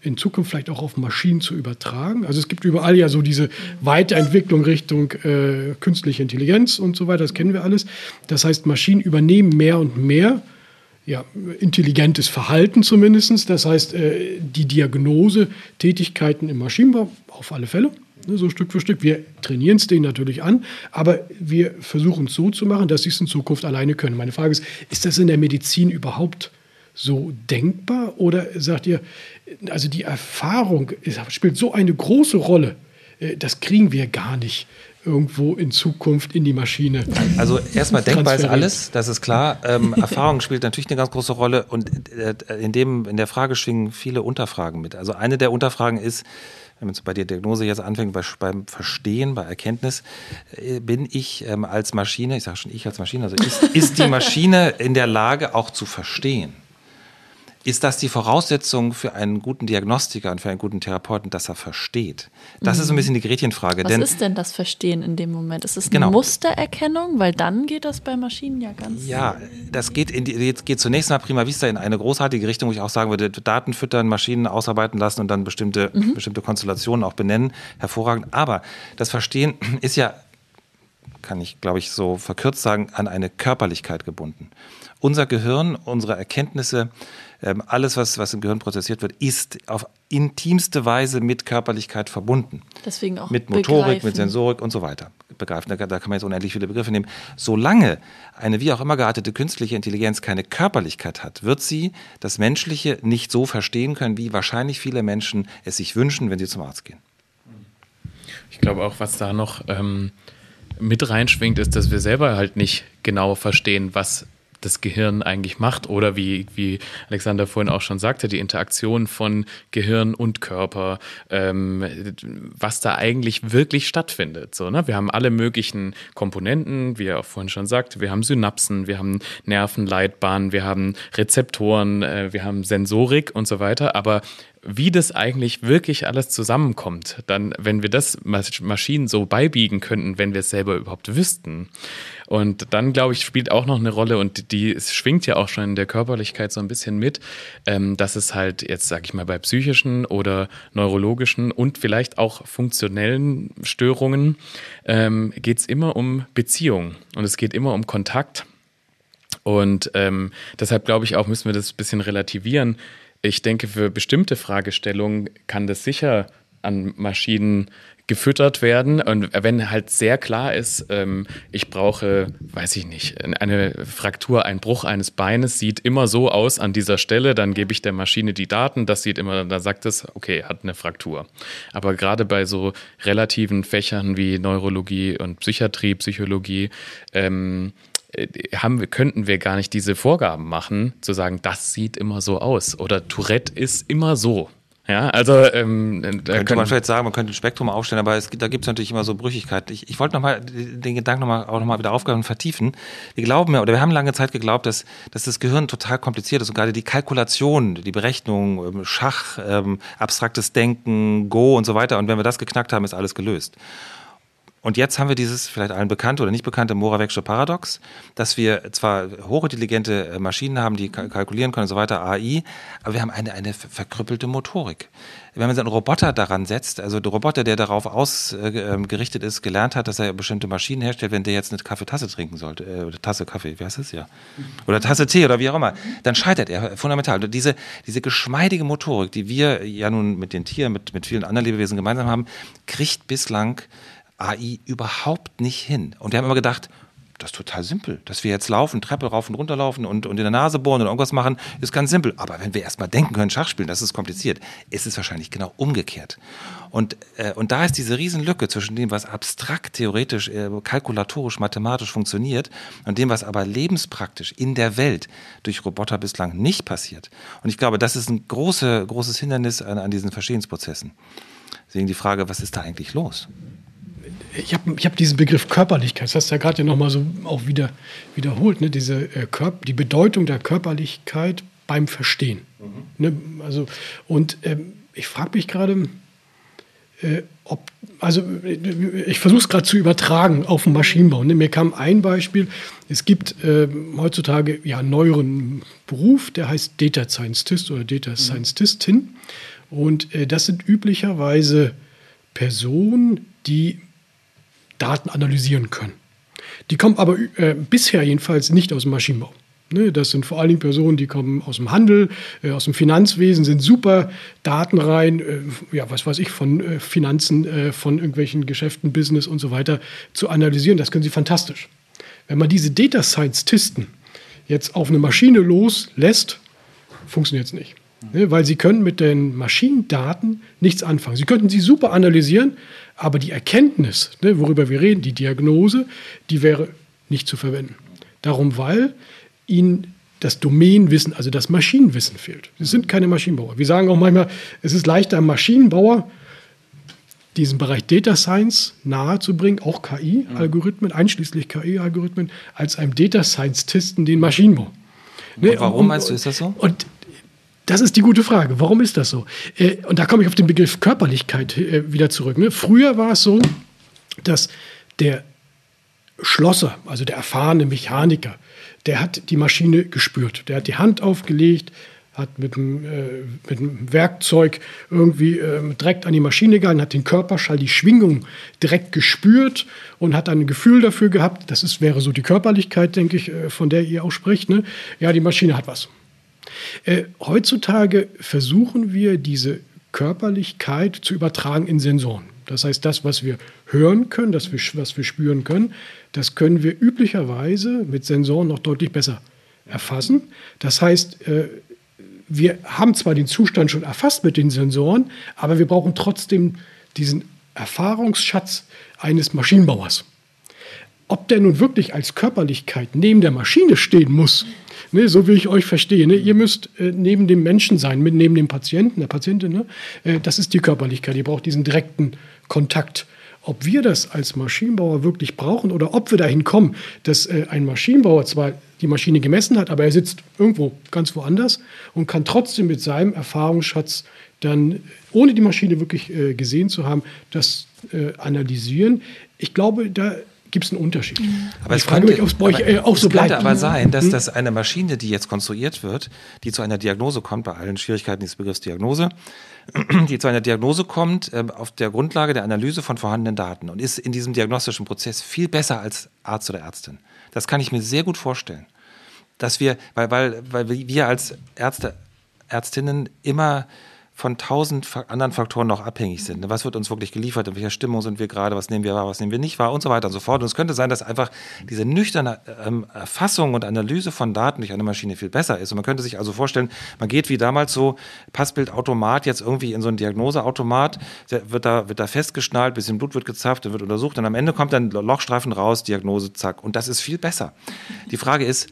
in Zukunft vielleicht auch auf Maschinen zu übertragen. Also es gibt überall ja so diese Weiterentwicklung Richtung äh, künstliche Intelligenz und so weiter, das kennen wir alles. Das heißt, Maschinen übernehmen mehr und mehr ja, intelligentes Verhalten zumindest. Das heißt, äh, die Diagnose, Tätigkeiten im Maschinenbau auf alle Fälle, ne, so Stück für Stück. Wir trainieren es denen natürlich an, aber wir versuchen es so zu machen, dass sie es in Zukunft alleine können. Meine Frage ist, ist das in der Medizin überhaupt so denkbar? Oder sagt ihr, also die Erfahrung spielt so eine große Rolle, äh, das kriegen wir gar nicht irgendwo in Zukunft in die Maschine. Also erstmal denkbar ist alles, das ist klar. Ähm, Erfahrung spielt natürlich eine ganz große Rolle und äh, in, dem, in der Frage schwingen viele Unterfragen mit. Also eine der Unterfragen ist, wenn man bei der Diagnose jetzt anfängt, bei, beim Verstehen, bei Erkenntnis, äh, bin ich ähm, als Maschine, ich sage schon ich als Maschine, also ist, ist die Maschine in der Lage auch zu verstehen? Ist das die Voraussetzung für einen guten Diagnostiker und für einen guten Therapeuten, dass er versteht? Das mhm. ist so ein bisschen die Gretchenfrage. Was ist denn das Verstehen in dem Moment? Ist es eine genau. Mustererkennung? Weil dann geht das bei Maschinen ja ganz. Ja, das geht, die, jetzt geht zunächst mal prima vista in eine großartige Richtung, wo ich auch sagen würde, Daten füttern, Maschinen ausarbeiten lassen und dann bestimmte, mhm. bestimmte Konstellationen auch benennen. Hervorragend. Aber das Verstehen ist ja, kann ich glaube ich so verkürzt sagen, an eine Körperlichkeit gebunden. Unser Gehirn, unsere Erkenntnisse, ähm, alles, was, was im Gehirn prozessiert wird, ist auf intimste Weise mit Körperlichkeit verbunden. Deswegen auch mit Motorik, begreifen. mit Sensorik und so weiter. Begreifen, da, da kann man jetzt unendlich viele Begriffe nehmen. Solange eine wie auch immer geartete künstliche Intelligenz keine Körperlichkeit hat, wird sie das Menschliche nicht so verstehen können, wie wahrscheinlich viele Menschen es sich wünschen, wenn sie zum Arzt gehen. Ich glaube auch, was da noch ähm, mit reinschwingt, ist, dass wir selber halt nicht genau verstehen, was das Gehirn eigentlich macht oder wie, wie Alexander vorhin auch schon sagte, die Interaktion von Gehirn und Körper, ähm, was da eigentlich wirklich stattfindet. So, ne? Wir haben alle möglichen Komponenten, wie er auch vorhin schon sagte, wir haben Synapsen, wir haben Nervenleitbahnen, wir haben Rezeptoren, äh, wir haben Sensorik und so weiter, aber wie das eigentlich wirklich alles zusammenkommt, dann, wenn wir das Maschinen so beibiegen könnten, wenn wir es selber überhaupt wüssten. Und dann, glaube ich, spielt auch noch eine Rolle und die schwingt ja auch schon in der Körperlichkeit so ein bisschen mit, ähm, dass es halt jetzt, sage ich mal, bei psychischen oder neurologischen und vielleicht auch funktionellen Störungen ähm, geht es immer um Beziehung und es geht immer um Kontakt. Und ähm, deshalb glaube ich auch, müssen wir das ein bisschen relativieren ich denke, für bestimmte Fragestellungen kann das sicher an Maschinen gefüttert werden. Und wenn halt sehr klar ist, ähm, ich brauche, weiß ich nicht, eine Fraktur, ein Bruch eines Beines sieht immer so aus an dieser Stelle, dann gebe ich der Maschine die Daten, das sieht immer, da sagt es, okay, hat eine Fraktur. Aber gerade bei so relativen Fächern wie Neurologie und Psychiatrie, Psychologie, ähm, äh, haben, könnten wir gar nicht diese Vorgaben machen, zu sagen, das sieht immer so aus oder Tourette ist immer so. Ja, also ähm, da könnte man vielleicht sagen, man könnte ein Spektrum aufstellen, aber es, da gibt es natürlich immer so Brüchigkeit. Ich, ich wollte nochmal den Gedanken noch mal, auch nochmal wieder aufgreifen und vertiefen. Wir glauben ja, oder wir haben lange Zeit geglaubt, dass, dass das Gehirn total kompliziert ist und gerade die Kalkulation, die Berechnung, ähm, Schach, ähm, abstraktes Denken, Go und so weiter. Und wenn wir das geknackt haben, ist alles gelöst. Und jetzt haben wir dieses vielleicht allen bekannte oder nicht bekannte Moravec'sche Paradox, dass wir zwar hochintelligente äh, Maschinen haben, die kalkulieren können und so weiter, AI, aber wir haben eine, eine verkrüppelte Motorik. Wenn man so einen Roboter daran setzt, also der Roboter, der darauf ausgerichtet ist, gelernt hat, dass er bestimmte Maschinen herstellt, wenn der jetzt eine Kaffeetasse trinken sollte, äh, Tasse Kaffee, wie heißt das ja? Oder Tasse Tee oder wie auch immer, dann scheitert er fundamental. Und diese, diese geschmeidige Motorik, die wir ja nun mit den Tieren, mit, mit vielen anderen Lebewesen gemeinsam haben, kriegt bislang AI überhaupt nicht hin. Und wir haben immer gedacht, das ist total simpel. Dass wir jetzt laufen, Treppe rauf und runter laufen und, und in der Nase bohren oder irgendwas machen, ist ganz simpel. Aber wenn wir erstmal denken können, Schach spielen, das ist kompliziert, ist es wahrscheinlich genau umgekehrt. Und, äh, und da ist diese Riesenlücke zwischen dem, was abstrakt, theoretisch, äh, kalkulatorisch, mathematisch funktioniert und dem, was aber lebenspraktisch in der Welt durch Roboter bislang nicht passiert. Und ich glaube, das ist ein große, großes Hindernis an, an diesen Verstehensprozessen. Deswegen die Frage, was ist da eigentlich los? Ich habe ich hab diesen Begriff Körperlichkeit, das hast du ja gerade nochmal so auch wieder wiederholt, ne? Diese, äh, Körp die Bedeutung der Körperlichkeit beim Verstehen. Mhm. Ne? Also, und ähm, ich frage mich gerade, äh, ob, also ich versuche es gerade zu übertragen auf den Maschinenbau. Ne? Mir kam ein Beispiel, es gibt äh, heutzutage ja einen neueren Beruf, der heißt Data Scientist oder Data Scientistin. Und äh, das sind üblicherweise Personen, die Daten analysieren können. Die kommen aber äh, bisher jedenfalls nicht aus dem Maschinenbau. Ne, das sind vor allen Dingen Personen, die kommen aus dem Handel, äh, aus dem Finanzwesen, sind super datenrein, äh, ja, was weiß ich, von äh, Finanzen, äh, von irgendwelchen Geschäften, Business und so weiter zu analysieren. Das können sie fantastisch. Wenn man diese Data Scientisten jetzt auf eine Maschine loslässt, funktioniert es nicht. Ne, weil sie können mit den Maschinendaten nichts anfangen. Sie könnten sie super analysieren, aber die Erkenntnis, ne, worüber wir reden, die Diagnose, die wäre nicht zu verwenden. Darum, weil ihnen das Domänenwissen, also das Maschinenwissen fehlt. Sie sind keine Maschinenbauer. Wir sagen auch manchmal, es ist leichter, einem Maschinenbauer diesen Bereich Data Science nahezubringen, auch KI-Algorithmen, einschließlich KI-Algorithmen, als einem Data Scientisten den Maschinenbau. Ne? Warum und, meinst du, ist das so? Und das ist die gute Frage. Warum ist das so? Äh, und da komme ich auf den Begriff Körperlichkeit äh, wieder zurück. Ne? Früher war es so, dass der Schlosser, also der erfahrene Mechaniker, der hat die Maschine gespürt. Der hat die Hand aufgelegt, hat mit dem, äh, mit dem Werkzeug irgendwie äh, direkt an die Maschine gegangen, hat den Körperschall, die Schwingung direkt gespürt und hat ein Gefühl dafür gehabt. Das ist, wäre so die Körperlichkeit, denke ich, äh, von der ihr auch spricht. Ne? Ja, die Maschine hat was. Äh, heutzutage versuchen wir diese Körperlichkeit zu übertragen in Sensoren. Das heißt, das, was wir hören können, das, was wir spüren können, das können wir üblicherweise mit Sensoren noch deutlich besser erfassen. Das heißt, äh, wir haben zwar den Zustand schon erfasst mit den Sensoren, aber wir brauchen trotzdem diesen Erfahrungsschatz eines Maschinenbauers. Ob der nun wirklich als Körperlichkeit neben der Maschine stehen muss, ne, so wie ich euch verstehe. Ne, ihr müsst äh, neben dem Menschen sein, mit, neben dem Patienten, der Patientin. Ne, äh, das ist die Körperlichkeit. Ihr braucht diesen direkten Kontakt. Ob wir das als Maschinenbauer wirklich brauchen oder ob wir dahin kommen, dass äh, ein Maschinenbauer zwar die Maschine gemessen hat, aber er sitzt irgendwo ganz woanders und kann trotzdem mit seinem Erfahrungsschatz dann, ohne die Maschine wirklich äh, gesehen zu haben, das äh, analysieren. Ich glaube, da gibt es einen Unterschied. Aber ich es frage könnte, mich, ob es bei euch äh, auch so bleibt. könnte aber sein, dass hm? das eine Maschine, die jetzt konstruiert wird, die zu einer Diagnose kommt, bei allen Schwierigkeiten des Begriffs Diagnose, die zu einer Diagnose kommt äh, auf der Grundlage der Analyse von vorhandenen Daten und ist in diesem diagnostischen Prozess viel besser als Arzt oder Ärztin. Das kann ich mir sehr gut vorstellen. Dass wir, weil, weil, weil wir als Ärzte, Ärztinnen immer von tausend anderen Faktoren noch abhängig sind. Was wird uns wirklich geliefert? In welcher Stimmung sind wir gerade? Was nehmen wir wahr? Was nehmen wir nicht wahr? Und so weiter und so fort. Und es könnte sein, dass einfach diese nüchterne ähm, Erfassung und Analyse von Daten durch eine Maschine viel besser ist. Und man könnte sich also vorstellen, man geht wie damals so Passbildautomat jetzt irgendwie in so einen Diagnoseautomat, wird da, wird da festgeschnallt, bisschen Blut wird gezapft, der wird untersucht und am Ende kommt dann Lochstreifen raus, Diagnose, zack. Und das ist viel besser. Die Frage ist,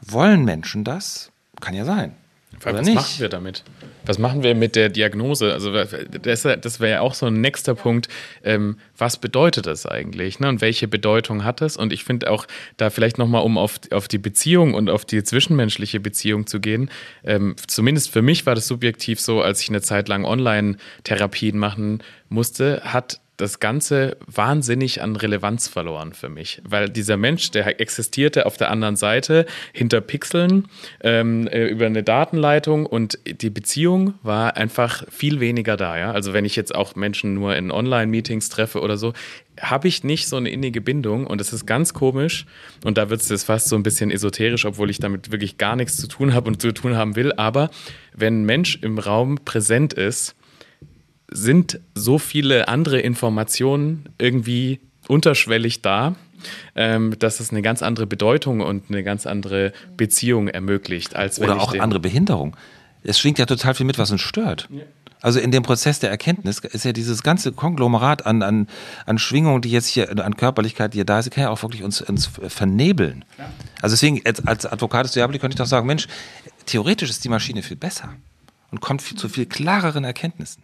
wollen Menschen das? Kann ja sein. Was nicht? machen wir damit? Was machen wir mit der Diagnose? Also das, das wäre ja auch so ein nächster Punkt. Ähm, was bedeutet das eigentlich? Ne? Und welche Bedeutung hat es? Und ich finde auch da vielleicht nochmal, um auf, auf die Beziehung und auf die zwischenmenschliche Beziehung zu gehen, ähm, zumindest für mich war das subjektiv so, als ich eine Zeit lang Online-Therapien machen musste, hat das Ganze wahnsinnig an Relevanz verloren für mich, weil dieser Mensch, der existierte auf der anderen Seite hinter Pixeln ähm, äh, über eine Datenleitung und die Beziehung war einfach viel weniger da. Ja? Also wenn ich jetzt auch Menschen nur in Online-Meetings treffe oder so, habe ich nicht so eine innige Bindung und es ist ganz komisch und da wird es fast so ein bisschen esoterisch, obwohl ich damit wirklich gar nichts zu tun habe und zu tun haben will. Aber wenn ein Mensch im Raum präsent ist, sind so viele andere Informationen irgendwie unterschwellig da, ähm, dass es eine ganz andere Bedeutung und eine ganz andere Beziehung ermöglicht. Als Oder auch andere Behinderung. Es schwingt ja total viel mit, was uns stört. Ja. Also in dem Prozess der Erkenntnis ist ja dieses ganze Konglomerat an, an, an Schwingungen, die jetzt hier, an Körperlichkeit, die hier da ist, kann ja auch wirklich uns, uns vernebeln. Ja. Also deswegen, als, als Advocatus Diaboli könnte ich doch sagen, Mensch, theoretisch ist die Maschine viel besser und kommt viel, zu viel klareren Erkenntnissen.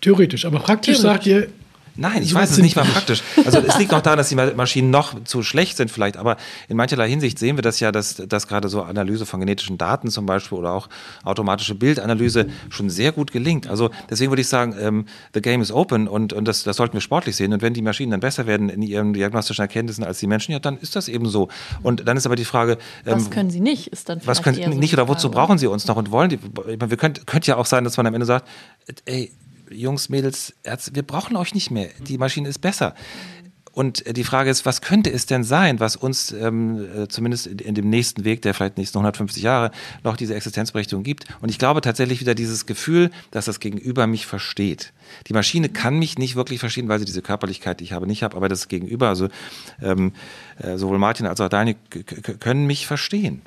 Theoretisch, aber praktisch Theoretisch. sagt ihr, Nein, ich so weiß es nicht mal praktisch. Also es liegt auch daran, dass die Maschinen noch zu schlecht sind vielleicht, aber in mancherlei Hinsicht sehen wir das ja, dass, dass gerade so Analyse von genetischen Daten zum Beispiel oder auch automatische Bildanalyse schon sehr gut gelingt. Also deswegen würde ich sagen, ähm, the game is open und, und das, das sollten wir sportlich sehen. Und wenn die Maschinen dann besser werden in ihren diagnostischen Erkenntnissen als die Menschen, ja, dann ist das eben so. Und dann ist aber die Frage, ähm, was können sie nicht, ist dann was können sie nicht oder wozu brauchen sie uns noch und wollen die? Wir könnt, könnte ja auch sein, dass man am Ende sagt, ey, Jungs, Mädels, Ärzte, wir brauchen euch nicht mehr. Die Maschine ist besser. Und die Frage ist, was könnte es denn sein, was uns ähm, äh, zumindest in, in, dem nächsten Weg, der vielleicht nächsten 150 Jahre, noch diese Existenzberechtigung gibt? Und ich glaube tatsächlich wieder dieses Gefühl, dass das Gegenüber mich versteht. Die Maschine kann mich nicht wirklich verstehen, weil sie diese Körperlichkeit, die ich habe, nicht habe, aber das Gegenüber, also ähm, äh, sowohl Martin als auch Daniel, können mich verstehen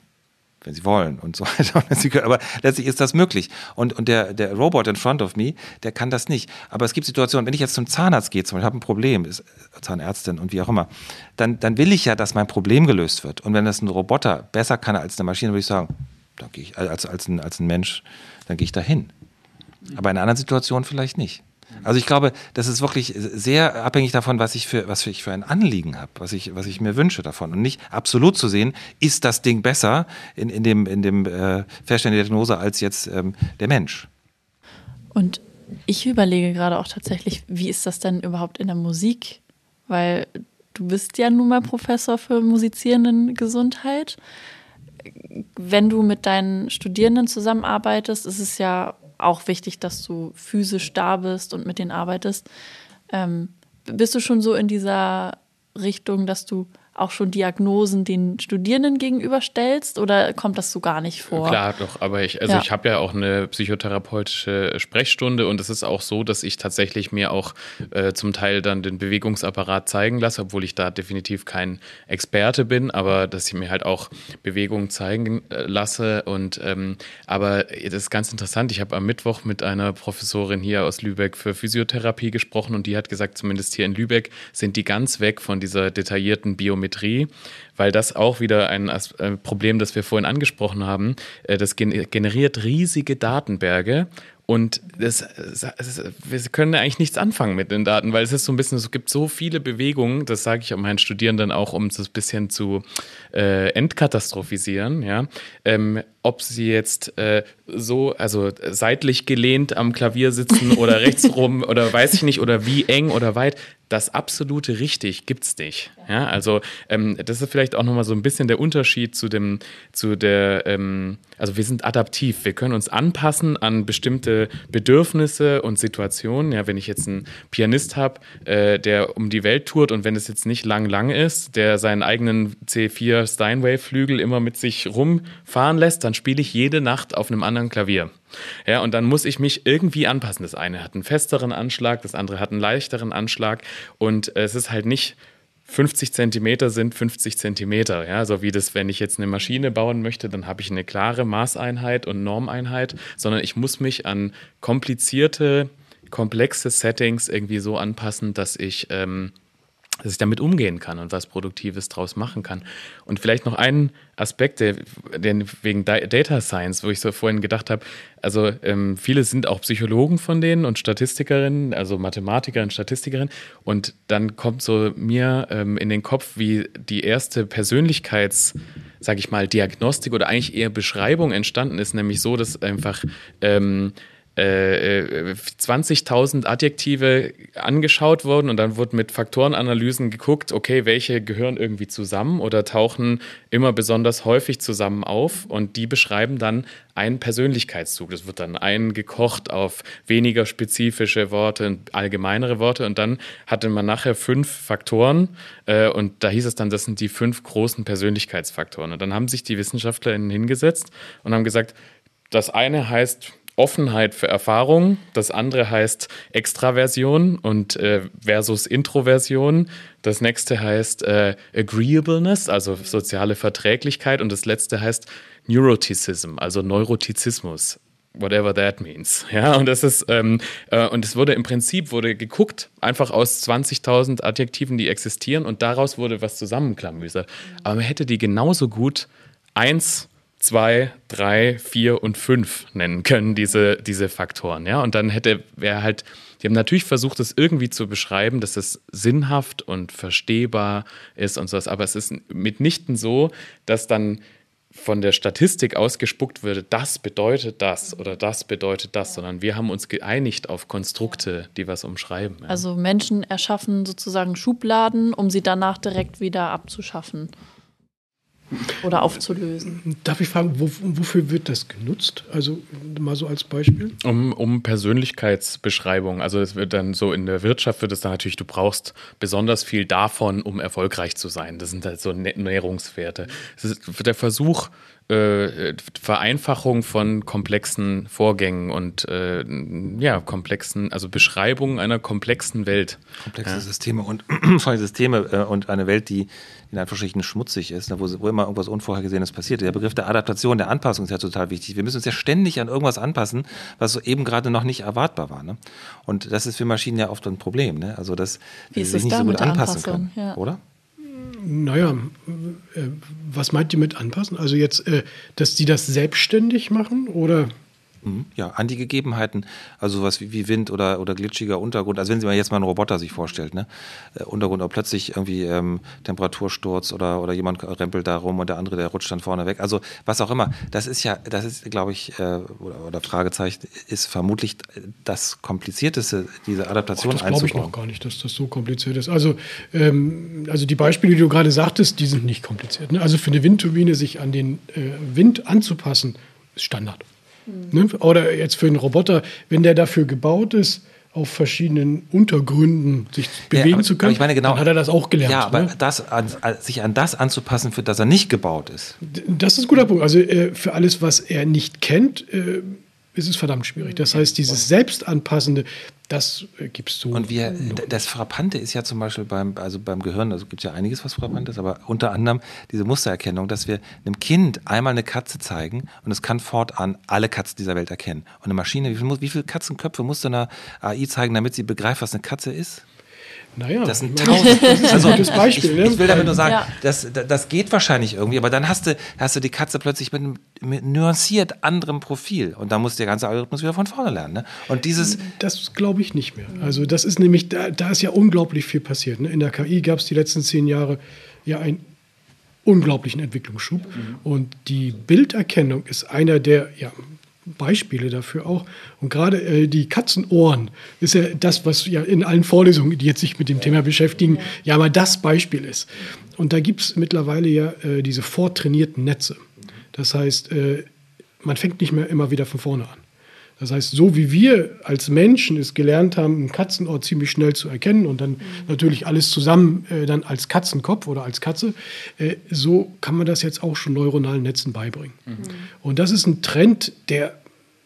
wenn sie wollen und so weiter. Aber letztlich ist das möglich. Und, und der, der Robot in front of me, der kann das nicht. Aber es gibt Situationen, wenn ich jetzt zum Zahnarzt gehe, zum Beispiel habe ein Problem, ist Zahnärztin und wie auch immer, dann, dann will ich ja, dass mein Problem gelöst wird. Und wenn das ein Roboter besser kann als eine Maschine, würde ich sagen, dann gehe ich als, als, ein, als ein Mensch, dann gehe ich dahin. Aber in einer anderen Situation vielleicht nicht. Also ich glaube, das ist wirklich sehr abhängig davon, was ich für, was ich für ein Anliegen habe, was ich, was ich mir wünsche davon. Und nicht absolut zu sehen, ist das Ding besser in, in dem, in dem äh, Feststellen der Diagnose als jetzt ähm, der Mensch. Und ich überlege gerade auch tatsächlich, wie ist das denn überhaupt in der Musik? Weil du bist ja nun mal Professor für musizierenden Gesundheit. Wenn du mit deinen Studierenden zusammenarbeitest, ist es ja auch wichtig, dass du physisch da bist und mit denen arbeitest. Ähm, bist du schon so in dieser Richtung, dass du auch schon Diagnosen den Studierenden gegenüberstellst oder kommt das so gar nicht vor? Klar, doch, aber ich, also ja. ich habe ja auch eine psychotherapeutische Sprechstunde und es ist auch so, dass ich tatsächlich mir auch äh, zum Teil dann den Bewegungsapparat zeigen lasse, obwohl ich da definitiv kein Experte bin, aber dass ich mir halt auch Bewegungen zeigen äh, lasse und ähm, aber das ist ganz interessant. Ich habe am Mittwoch mit einer Professorin hier aus Lübeck für Physiotherapie gesprochen und die hat gesagt, zumindest hier in Lübeck sind die ganz weg von dieser detaillierten Biometrie Geometrie, weil das auch wieder ein Problem, das wir vorhin angesprochen haben, äh, das generiert riesige Datenberge und das, das, wir können eigentlich nichts anfangen mit den Daten, weil es ist so ein bisschen, es gibt so viele Bewegungen, das sage ich auch meinen Studierenden auch, um es ein bisschen zu äh, entkatastrophisieren, ja. Ähm, ob sie jetzt äh, so, also seitlich gelehnt am Klavier sitzen oder rechts rum oder weiß ich nicht, oder wie eng oder weit, das absolute richtig gibt's nicht. Ja, also ähm, das ist vielleicht auch nochmal so ein bisschen der Unterschied zu dem, zu der, ähm, also wir sind adaptiv, wir können uns anpassen an bestimmte Bedürfnisse und Situationen. Ja, wenn ich jetzt einen Pianist habe, äh, der um die Welt tourt und wenn es jetzt nicht lang lang ist, der seinen eigenen C4 Steinway-Flügel immer mit sich rumfahren lässt, dann spiele ich jede Nacht auf einem anderen Klavier. Ja, und dann muss ich mich irgendwie anpassen. Das eine hat einen festeren Anschlag, das andere hat einen leichteren Anschlag. Und es ist halt nicht 50 Zentimeter sind 50 Zentimeter. Ja, so wie das, wenn ich jetzt eine Maschine bauen möchte, dann habe ich eine klare Maßeinheit und Normeinheit, sondern ich muss mich an komplizierte, komplexe Settings irgendwie so anpassen, dass ich ähm, dass ich damit umgehen kann und was Produktives draus machen kann. Und vielleicht noch einen Aspekt, der, der wegen Data Science, wo ich so vorhin gedacht habe, also ähm, viele sind auch Psychologen von denen und Statistikerinnen, also Mathematikerinnen, Statistikerinnen. Und dann kommt so mir ähm, in den Kopf, wie die erste Persönlichkeits- sage ich mal, Diagnostik oder eigentlich eher Beschreibung entstanden ist, nämlich so, dass einfach ähm, 20.000 äh, Adjektive angeschaut wurden und dann wurde mit Faktorenanalysen geguckt, okay, welche gehören irgendwie zusammen oder tauchen immer besonders häufig zusammen auf und die beschreiben dann einen Persönlichkeitszug. Das wird dann eingekocht auf weniger spezifische Worte und allgemeinere Worte und dann hatte man nachher fünf Faktoren äh, und da hieß es dann, das sind die fünf großen Persönlichkeitsfaktoren. Und dann haben sich die WissenschaftlerInnen hingesetzt und haben gesagt, das eine heißt Offenheit für Erfahrung. Das andere heißt Extraversion und äh, versus Introversion. Das nächste heißt äh, Agreeableness, also soziale Verträglichkeit. Und das letzte heißt Neuroticism, also Neurotizismus. Whatever that means. Ja, und das ist, ähm, äh, und es wurde im Prinzip wurde geguckt, einfach aus 20.000 Adjektiven, die existieren, und daraus wurde was zusammenklamüsert. Aber man hätte die genauso gut eins zwei, drei, vier und fünf nennen können, diese, diese Faktoren. Ja? Und dann hätte er halt, die haben natürlich versucht, das irgendwie zu beschreiben, dass es sinnhaft und verstehbar ist und sowas, aber es ist mitnichten so, dass dann von der Statistik ausgespuckt würde, das bedeutet das oder das bedeutet das, sondern wir haben uns geeinigt auf Konstrukte, die was umschreiben. Ja. Also Menschen erschaffen sozusagen Schubladen, um sie danach direkt wieder abzuschaffen oder aufzulösen. Darf ich fragen, wo, wofür wird das genutzt? Also mal so als Beispiel. Um, um Persönlichkeitsbeschreibung. Also es wird dann so in der Wirtschaft wird es dann natürlich, du brauchst besonders viel davon, um erfolgreich zu sein. Das sind halt so Nährungswerte. Es ist der Versuch, äh, Vereinfachung von komplexen Vorgängen und äh, ja, komplexen, also Beschreibung einer komplexen Welt. Komplexe ja. Systeme und Systeme äh, und eine Welt, die in Anführungsstrichen schmutzig ist, ne, wo, wo immer irgendwas Unvorhergesehenes passiert. Der Begriff der Adaptation, der Anpassung ist ja total wichtig. Wir müssen uns ja ständig an irgendwas anpassen, was so eben gerade noch nicht erwartbar war. Ne? Und das ist für Maschinen ja oft ein Problem. Ne? Also, dass Wie sie sich nicht so gut anpassen können, ja. oder? Naja, äh, was meint ihr mit anpassen? Also jetzt, äh, dass die das selbstständig machen oder? Mhm. Ja, an die Gegebenheiten, also was wie, wie, Wind oder, oder glitschiger Untergrund. Also wenn Sie mal jetzt mal einen Roboter sich vorstellt, ne? Äh, Untergrund, ob plötzlich irgendwie ähm, Temperatursturz oder, oder jemand rempelt da rum und der andere, der rutscht dann vorne weg. Also was auch immer. Das ist ja, das ist, glaube ich, äh, oder, oder, Fragezeichen, ist vermutlich das Komplizierteste, diese Adaptation Och, das glaube ich noch gar nicht, dass das so kompliziert ist. Also, ähm, also die Beispiele, die du gerade sagtest, die sind nicht kompliziert. Ne? Also für eine Windturbine sich an den äh, Wind anzupassen, ist Standard. Ne? Oder jetzt für einen Roboter, wenn der dafür gebaut ist, auf verschiedenen Untergründen sich bewegen ja, aber, zu können, ich meine, genau, dann hat er das auch gelernt. Ja, aber ne? das an, sich an das anzupassen, für das er nicht gebaut ist. Das ist ein guter Punkt. Also äh, für alles, was er nicht kennt, äh, ist es verdammt schwierig. Das heißt, dieses Selbstanpassende, das äh, gibst du. Und wir, das Frappante ist ja zum Beispiel beim, also beim Gehirn, also gibt es ja einiges, was frappant ist, aber unter anderem diese Mustererkennung, dass wir einem Kind einmal eine Katze zeigen und es kann fortan alle Katzen dieser Welt erkennen. Und eine Maschine, wie, viel, wie viele Katzenköpfe muss du einer AI zeigen, damit sie begreift, was eine Katze ist? Naja, das sind tausend. Also, das Beispiel, ich, ne? ich, will damit nur sagen, ja. das, das geht wahrscheinlich irgendwie, aber dann hast du, hast du die Katze plötzlich mit einem mit nuanciert anderem Profil und da muss der ganze Algorithmus wieder von vorne lernen. Ne? Und dieses. Das glaube ich nicht mehr. Also, das ist nämlich, da, da ist ja unglaublich viel passiert. Ne? In der KI gab es die letzten zehn Jahre ja einen unglaublichen Entwicklungsschub. Mhm. Und die Bilderkennung ist einer der, ja, Beispiele dafür auch. Und gerade äh, die Katzenohren ist ja das, was ja in allen Vorlesungen, die jetzt sich mit dem Thema beschäftigen, ja mal das Beispiel ist. Und da gibt es mittlerweile ja äh, diese vortrainierten Netze. Das heißt, äh, man fängt nicht mehr immer wieder von vorne an. Das heißt, so wie wir als Menschen es gelernt haben, einen Katzenort ziemlich schnell zu erkennen und dann mhm. natürlich alles zusammen äh, dann als Katzenkopf oder als Katze, äh, so kann man das jetzt auch schon neuronalen Netzen beibringen. Mhm. Und das ist ein Trend, der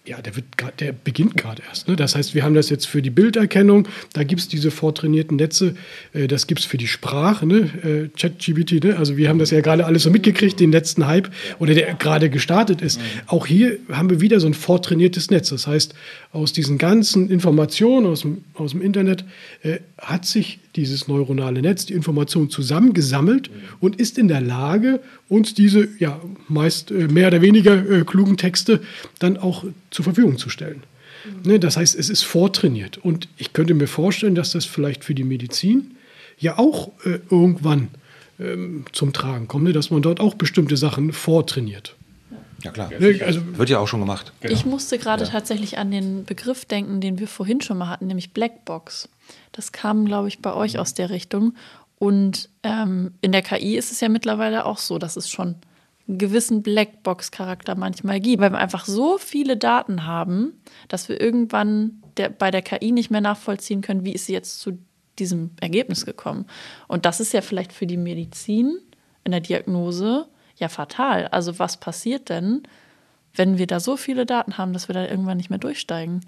ja, der, wird grad, der beginnt gerade erst. Ne? Das heißt, wir haben das jetzt für die Bilderkennung, da gibt es diese vortrainierten Netze, äh, das gibt es für die Sprache, ne? äh, ChatGPT, ne? also wir haben das ja gerade alles so mitgekriegt, den letzten Hype oder der gerade gestartet ist. Mhm. Auch hier haben wir wieder so ein vortrainiertes Netz. Das heißt, aus diesen ganzen Informationen aus dem, aus dem Internet äh, hat sich dieses neuronale Netz, die Information zusammengesammelt und ist in der Lage, uns diese ja meist äh, mehr oder weniger äh, klugen Texte dann auch zur Verfügung zu stellen. Mhm. Ne, das heißt, es ist vortrainiert. Und ich könnte mir vorstellen, dass das vielleicht für die Medizin ja auch äh, irgendwann ähm, zum Tragen kommt, ne, dass man dort auch bestimmte Sachen vortrainiert. Ja klar, ne, also, wird ja auch schon gemacht. Genau. Ich musste gerade ja. tatsächlich an den Begriff denken, den wir vorhin schon mal hatten, nämlich Blackbox. Das kam, glaube ich, bei euch aus der Richtung. Und ähm, in der KI ist es ja mittlerweile auch so, dass es schon einen gewissen Blackbox-Charakter manchmal gibt, weil wir einfach so viele Daten haben, dass wir irgendwann der, bei der KI nicht mehr nachvollziehen können, wie ist sie jetzt zu diesem Ergebnis gekommen. Und das ist ja vielleicht für die Medizin in der Diagnose ja fatal. Also was passiert denn, wenn wir da so viele Daten haben, dass wir da irgendwann nicht mehr durchsteigen?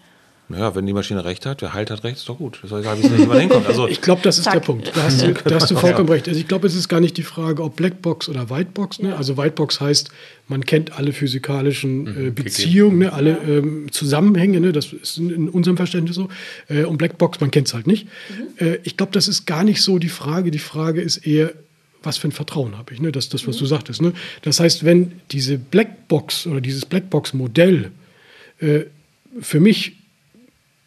Naja, wenn die Maschine recht hat, wer halt hat recht, ist doch gut. Das soll egal, wie es nicht immer hinkommt. Also ich glaube, das ist Zack. der Punkt. Da hast du, da hast du vollkommen recht. Also ich glaube, es ist gar nicht die Frage, ob Blackbox oder Whitebox. Ne? Also Whitebox heißt, man kennt alle physikalischen äh, mhm, Beziehungen, ne? alle ähm, Zusammenhänge. Ne? Das ist in unserem Verständnis so. Äh, und Blackbox, man kennt es halt nicht. Mhm. Äh, ich glaube, das ist gar nicht so die Frage. Die Frage ist eher, was für ein Vertrauen habe ich? Ne? Das ist das, was du sagtest. Ne? Das heißt, wenn diese Blackbox oder dieses Blackbox-Modell äh, für mich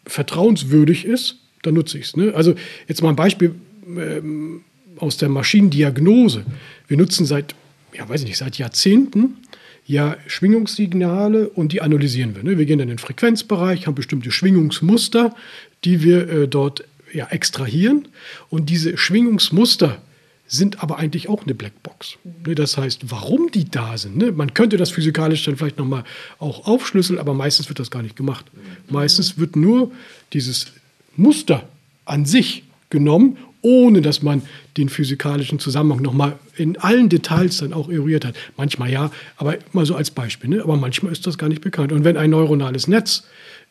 vertrauenswürdig ist, dann nutze ich es. Ne? Also jetzt mal ein Beispiel ähm, aus der Maschinendiagnose. Wir nutzen seit, ja weiß ich nicht, seit Jahrzehnten ja Schwingungssignale und die analysieren wir. Ne? Wir gehen in den Frequenzbereich, haben bestimmte Schwingungsmuster, die wir äh, dort ja, extrahieren. Und diese Schwingungsmuster sind aber eigentlich auch eine Blackbox. Ne? Das heißt, warum die da sind, ne? man könnte das physikalisch dann vielleicht nochmal auch aufschlüsseln, aber meistens wird das gar nicht gemacht. Meistens wird nur dieses Muster an sich genommen, ohne dass man den physikalischen Zusammenhang nochmal in allen Details dann auch eruiert hat. Manchmal ja, aber mal so als Beispiel. Ne? Aber manchmal ist das gar nicht bekannt. Und wenn ein neuronales Netz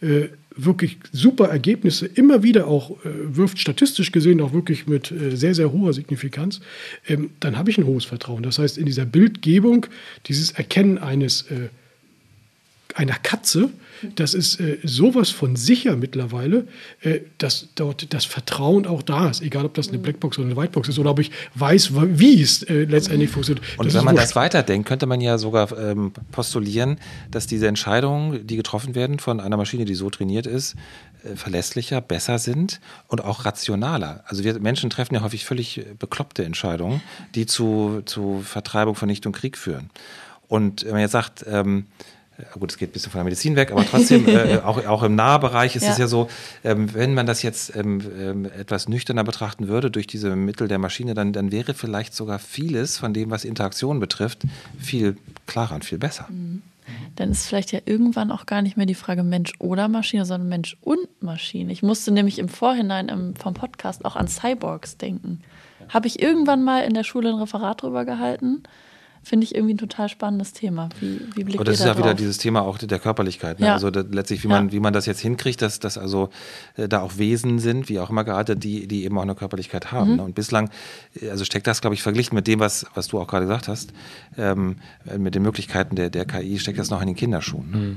äh, wirklich super Ergebnisse immer wieder auch äh, wirft, statistisch gesehen auch wirklich mit äh, sehr, sehr hoher Signifikanz, ähm, dann habe ich ein hohes Vertrauen. Das heißt, in dieser Bildgebung, dieses Erkennen eines, äh, einer Katze, das ist äh, sowas von sicher mittlerweile, äh, dass dort das Vertrauen auch da ist, egal ob das eine Blackbox oder eine Whitebox ist oder ob ich weiß, wie es äh, letztendlich funktioniert. Und das wenn man wurscht. das weiterdenkt, könnte man ja sogar ähm, postulieren, dass diese Entscheidungen, die getroffen werden von einer Maschine, die so trainiert ist, äh, verlässlicher, besser sind und auch rationaler. Also wir Menschen treffen ja häufig völlig äh, bekloppte Entscheidungen, die zu, zu Vertreibung, Vernichtung, Krieg führen. Und wenn man jetzt sagt, ähm, äh, Gut, es geht ein bisschen von der Medizin weg, aber trotzdem, äh, auch, auch im Nahbereich ist Ja. es ja so, ähm, wenn man das jetzt ähm, ähm, etwas nüchterner betrachten würde durch diese Mittel der Maschine, dann, dann wäre vielleicht sogar vieles von dem, was Interaktion betrifft, viel klarer und viel besser. Dann ist vielleicht ja irgendwann auch gar nicht mehr die Frage Mensch oder Maschine, sondern Mensch und Maschine. Ich musste nämlich im Vorhinein im, vom Podcast auch an Cyborgs denken. Habe ich irgendwann mal in der Schule ein Referat drüber gehalten? Finde ich irgendwie ein total spannendes Thema. Wie, wie blickt Und das ihr ist ja wieder dieses Thema auch der Körperlichkeit. Ne? Ja. Also letztlich, wie Ja. man, wie man das jetzt hinkriegt, dass, dass also äh, da auch Wesen sind, wie auch immer geartet, die, die eben auch eine Körperlichkeit haben. Mhm. Ne? Und bislang, äh, also steckt das, glaube ich, verglichen mit dem, was, was du auch gerade gesagt hast, ähm, äh, mit den Möglichkeiten der, der KI, steckt das noch in den Kinderschuhen. Ne?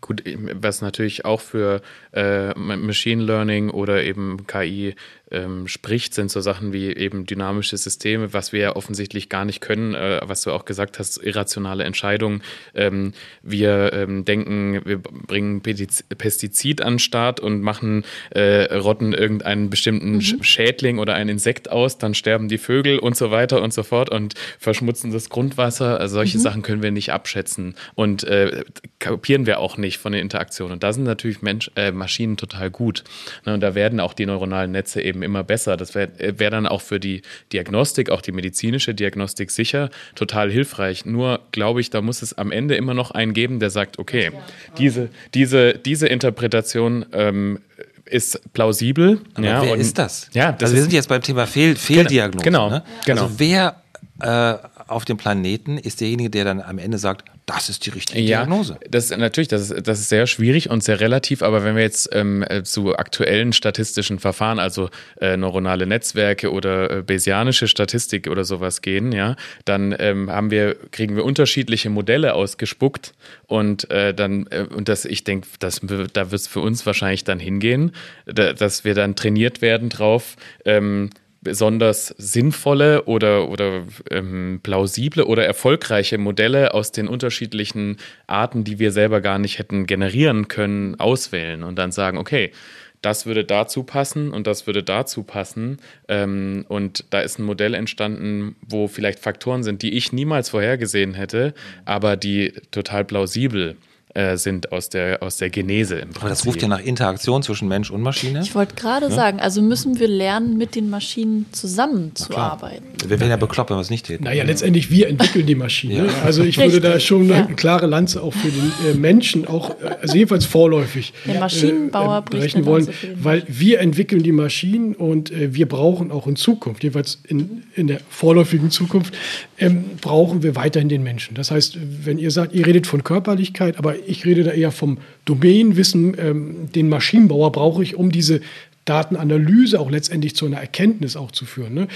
Gut, was natürlich auch für äh, Machine Learning oder eben KI ähm, spricht, sind so Sachen wie eben dynamische Systeme, was wir ja offensichtlich gar nicht können, äh, was du auch gesagt hast, irrationale Entscheidungen. Ähm, wir ähm, denken, wir bringen Pestizid an den Start und machen, äh, rotten irgendeinen bestimmten Sch- Schädling oder ein Insekt aus, dann sterben die Vögel und so weiter und so fort und verschmutzen das Grundwasser. Also solche Sachen können wir nicht abschätzen und äh, kapieren wir auch nicht von den Interaktionen. Und da sind natürlich Mensch, äh, Maschinen total gut. Ne, und da werden auch die neuronalen Netze eben immer besser. Das wäre wär dann auch für die Diagnostik, auch die medizinische Diagnostik sicher total hilfreich. Nur glaube ich, da muss es am Ende immer noch einen geben, der sagt, okay, diese, diese, diese Interpretation ähm, ist plausibel. Aber ja, wer und- ist das? Ja, das also wir sind jetzt beim Thema Fehl, Fehldiagnose. genau, Ne? genau. Also wer äh, auf dem Planeten ist derjenige, der dann am Ende sagt, das ist die richtige Diagnose? das natürlich, das ist, das ist sehr schwierig und sehr relativ, aber wenn wir jetzt ähm, äh, zu aktuellen statistischen Verfahren, also äh, neuronale Netzwerke oder äh, Bayesianische Statistik oder sowas gehen, ja, dann ähm, haben wir, kriegen wir unterschiedliche Modelle ausgespuckt und äh, dann, äh, und das, ich denke, das, da wird es für uns wahrscheinlich dann hingehen, da, dass wir dann trainiert werden drauf, ähm, besonders sinnvolle oder, oder ähm, plausible oder erfolgreiche Modelle aus den unterschiedlichen Arten, die wir selber gar nicht hätten generieren können, auswählen und dann sagen, okay, das würde dazu passen und das würde dazu passen. Ähm, und da ist ein Modell entstanden, wo vielleicht Faktoren sind, die ich niemals vorhergesehen hätte, aber die total plausibel äh, sind aus der, aus der Genese im Prinzip. Aber das ruft ja nach Interaktion zwischen Mensch und Maschine. Ich wollte gerade sagen, also müssen wir lernen, mit den Maschinen zusammenzuarbeiten. Wir wären ja bekloppt, wenn wir es nicht täten. Naja, letztendlich, wir entwickeln die Maschine. Ja. Also ich würde da Richtig, schon ja. eine klare Lanze auch für den äh, Menschen, auch äh, also jedenfalls vorläufig, Der Maschinenbauer bricht brechen wollen, weil wir entwickeln die Maschinen und äh, wir brauchen auch in Zukunft, jedenfalls in, in der vorläufigen Zukunft, ähm, brauchen wir weiterhin den Menschen. Das heißt, wenn ihr sagt, ihr redet von Körperlichkeit, aber ich rede da eher vom Domänenwissen, ähm, den Maschinenbauer brauche ich, um diese Datenanalyse auch letztendlich zu einer Erkenntnis auch zu führen. Ne?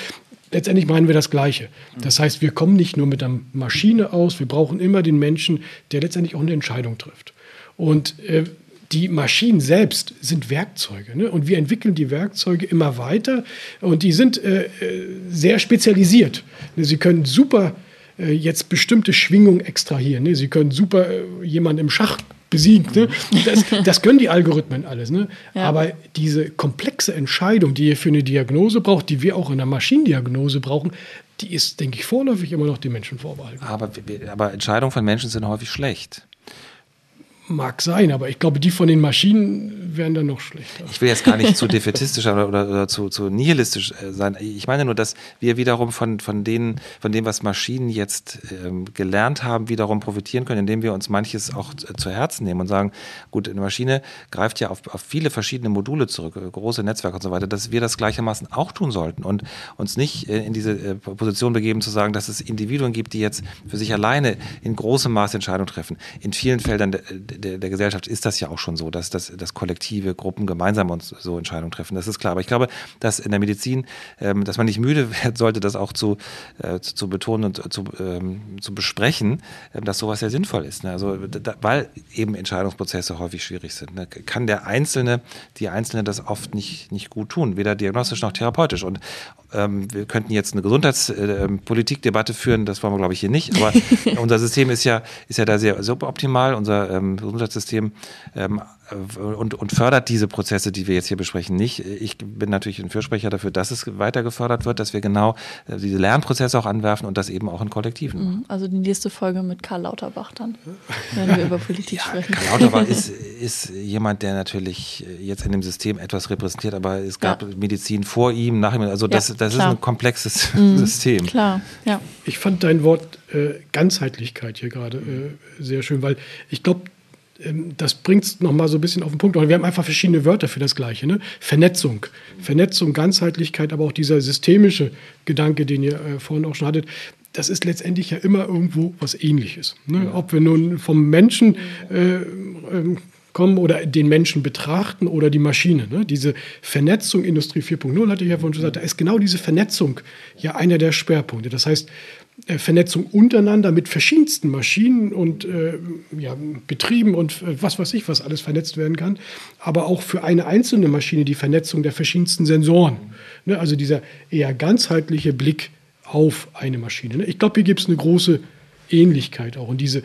Letztendlich meinen wir das Gleiche. Das heißt, wir kommen nicht nur mit einer Maschine aus, wir brauchen immer den Menschen, der letztendlich auch eine Entscheidung trifft. Und äh, die Maschinen selbst sind Werkzeuge. Ne? Und wir entwickeln die Werkzeuge immer weiter und die sind äh, äh sehr spezialisiert. Sie können super jetzt bestimmte Schwingungen extrahieren. Ne? Sie können super äh, jemanden im Schach besiegen. Ne? Das, das, können die Algorithmen alles. Ne? Ja. Aber diese komplexe Entscheidung, die ihr für eine Diagnose braucht, die wir auch in der Maschinendiagnose brauchen, die ist, denke ich, vorläufig immer noch den Menschen vorbehalten. Aber, aber Entscheidungen von Menschen sind häufig schlecht. Mag sein, aber ich glaube, die von den Maschinen wären dann noch schlechter. Ich will jetzt gar nicht zu defetistisch oder, oder, zu, zu nihilistisch äh, sein. Ich meine nur, dass wir wiederum von, von, denen, von dem, was Maschinen jetzt ähm, gelernt haben, wiederum profitieren können, indem wir uns manches auch zu Herzen nehmen und sagen, gut, eine Maschine greift ja auf, auf viele verschiedene Module zurück, äh, große Netzwerke und so weiter, dass wir das gleichermaßen auch tun sollten und uns nicht äh, in diese Position begeben zu sagen, dass es Individuen gibt, die jetzt für sich alleine in großem Maße Entscheidungen treffen. In vielen Feldern der, der Gesellschaft ist das ja auch schon so, dass, dass, dass kollektive Gruppen gemeinsam uns so Entscheidungen treffen. Das ist klar. Aber ich glaube, dass in der Medizin, ähm, dass man nicht müde werden sollte, das auch zu, äh, zu, zu, betonen und zu, ähm, zu besprechen, äh, dass sowas sehr sinnvoll ist. Ne? Also, da, weil eben Entscheidungsprozesse häufig schwierig sind. Ne? Kann der Einzelne, die Einzelne das oft nicht, nicht gut tun, weder diagnostisch noch therapeutisch. Und ähm, wir könnten jetzt eine Gesundheitspolitikdebatte äh, führen, das wollen wir, glaube ich, hier nicht. Aber unser System ist ja, ist ja da sehr suboptimal. Unser ähm, Gesundheitssystem ähm, und, und fördert diese Prozesse, die wir jetzt hier besprechen, nicht. Ich bin natürlich ein Fürsprecher dafür, dass es weiter gefördert wird, dass wir genau äh, diese Lernprozesse auch anwerfen und das eben auch in Kollektiven. Mhm. Also die nächste Folge mit Karl Lauterbach dann, wenn wir über Politik ja, sprechen. Karl Lauterbach ist, ist jemand, der natürlich jetzt in dem System etwas repräsentiert, aber es gab ja. Medizin vor ihm, nach ihm. Also das, ja, das ist ein komplexes mhm. System. Klar, ja. Ich fand dein Wort äh, Ganzheitlichkeit hier gerade äh, sehr schön, weil ich glaube, das bringt es nochmal so ein bisschen auf den Punkt. Wir haben einfach verschiedene Wörter für das Gleiche. Ne? Vernetzung. Vernetzung, Ganzheitlichkeit, aber auch dieser systemische Gedanke, den ihr äh, vorhin auch schon hattet. Das ist letztendlich ja immer irgendwo was Ähnliches. Ne? Ja. Ob wir nun vom Menschen äh, äh, kommen oder den Menschen betrachten oder die Maschine. Ne? Diese Vernetzung Industrie 4.0 hatte ich ja vorhin schon gesagt, da ist genau diese Vernetzung ja einer der Schwerpunkte. Das heißt, Vernetzung untereinander mit verschiedensten Maschinen und äh, ja, Betrieben und äh, was weiß ich, was alles vernetzt werden kann, aber auch für eine einzelne Maschine die Vernetzung der verschiedensten Sensoren. Ne? Also dieser eher ganzheitliche Blick auf eine Maschine. Ne? Ich glaube, hier gibt es eine große Ähnlichkeit auch. Und diese,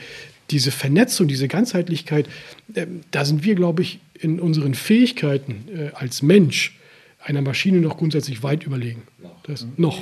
diese Vernetzung, diese Ganzheitlichkeit, äh, da sind wir, glaube ich, in unseren Fähigkeiten äh, als Mensch einer Maschine noch grundsätzlich weit überlegen. Das noch.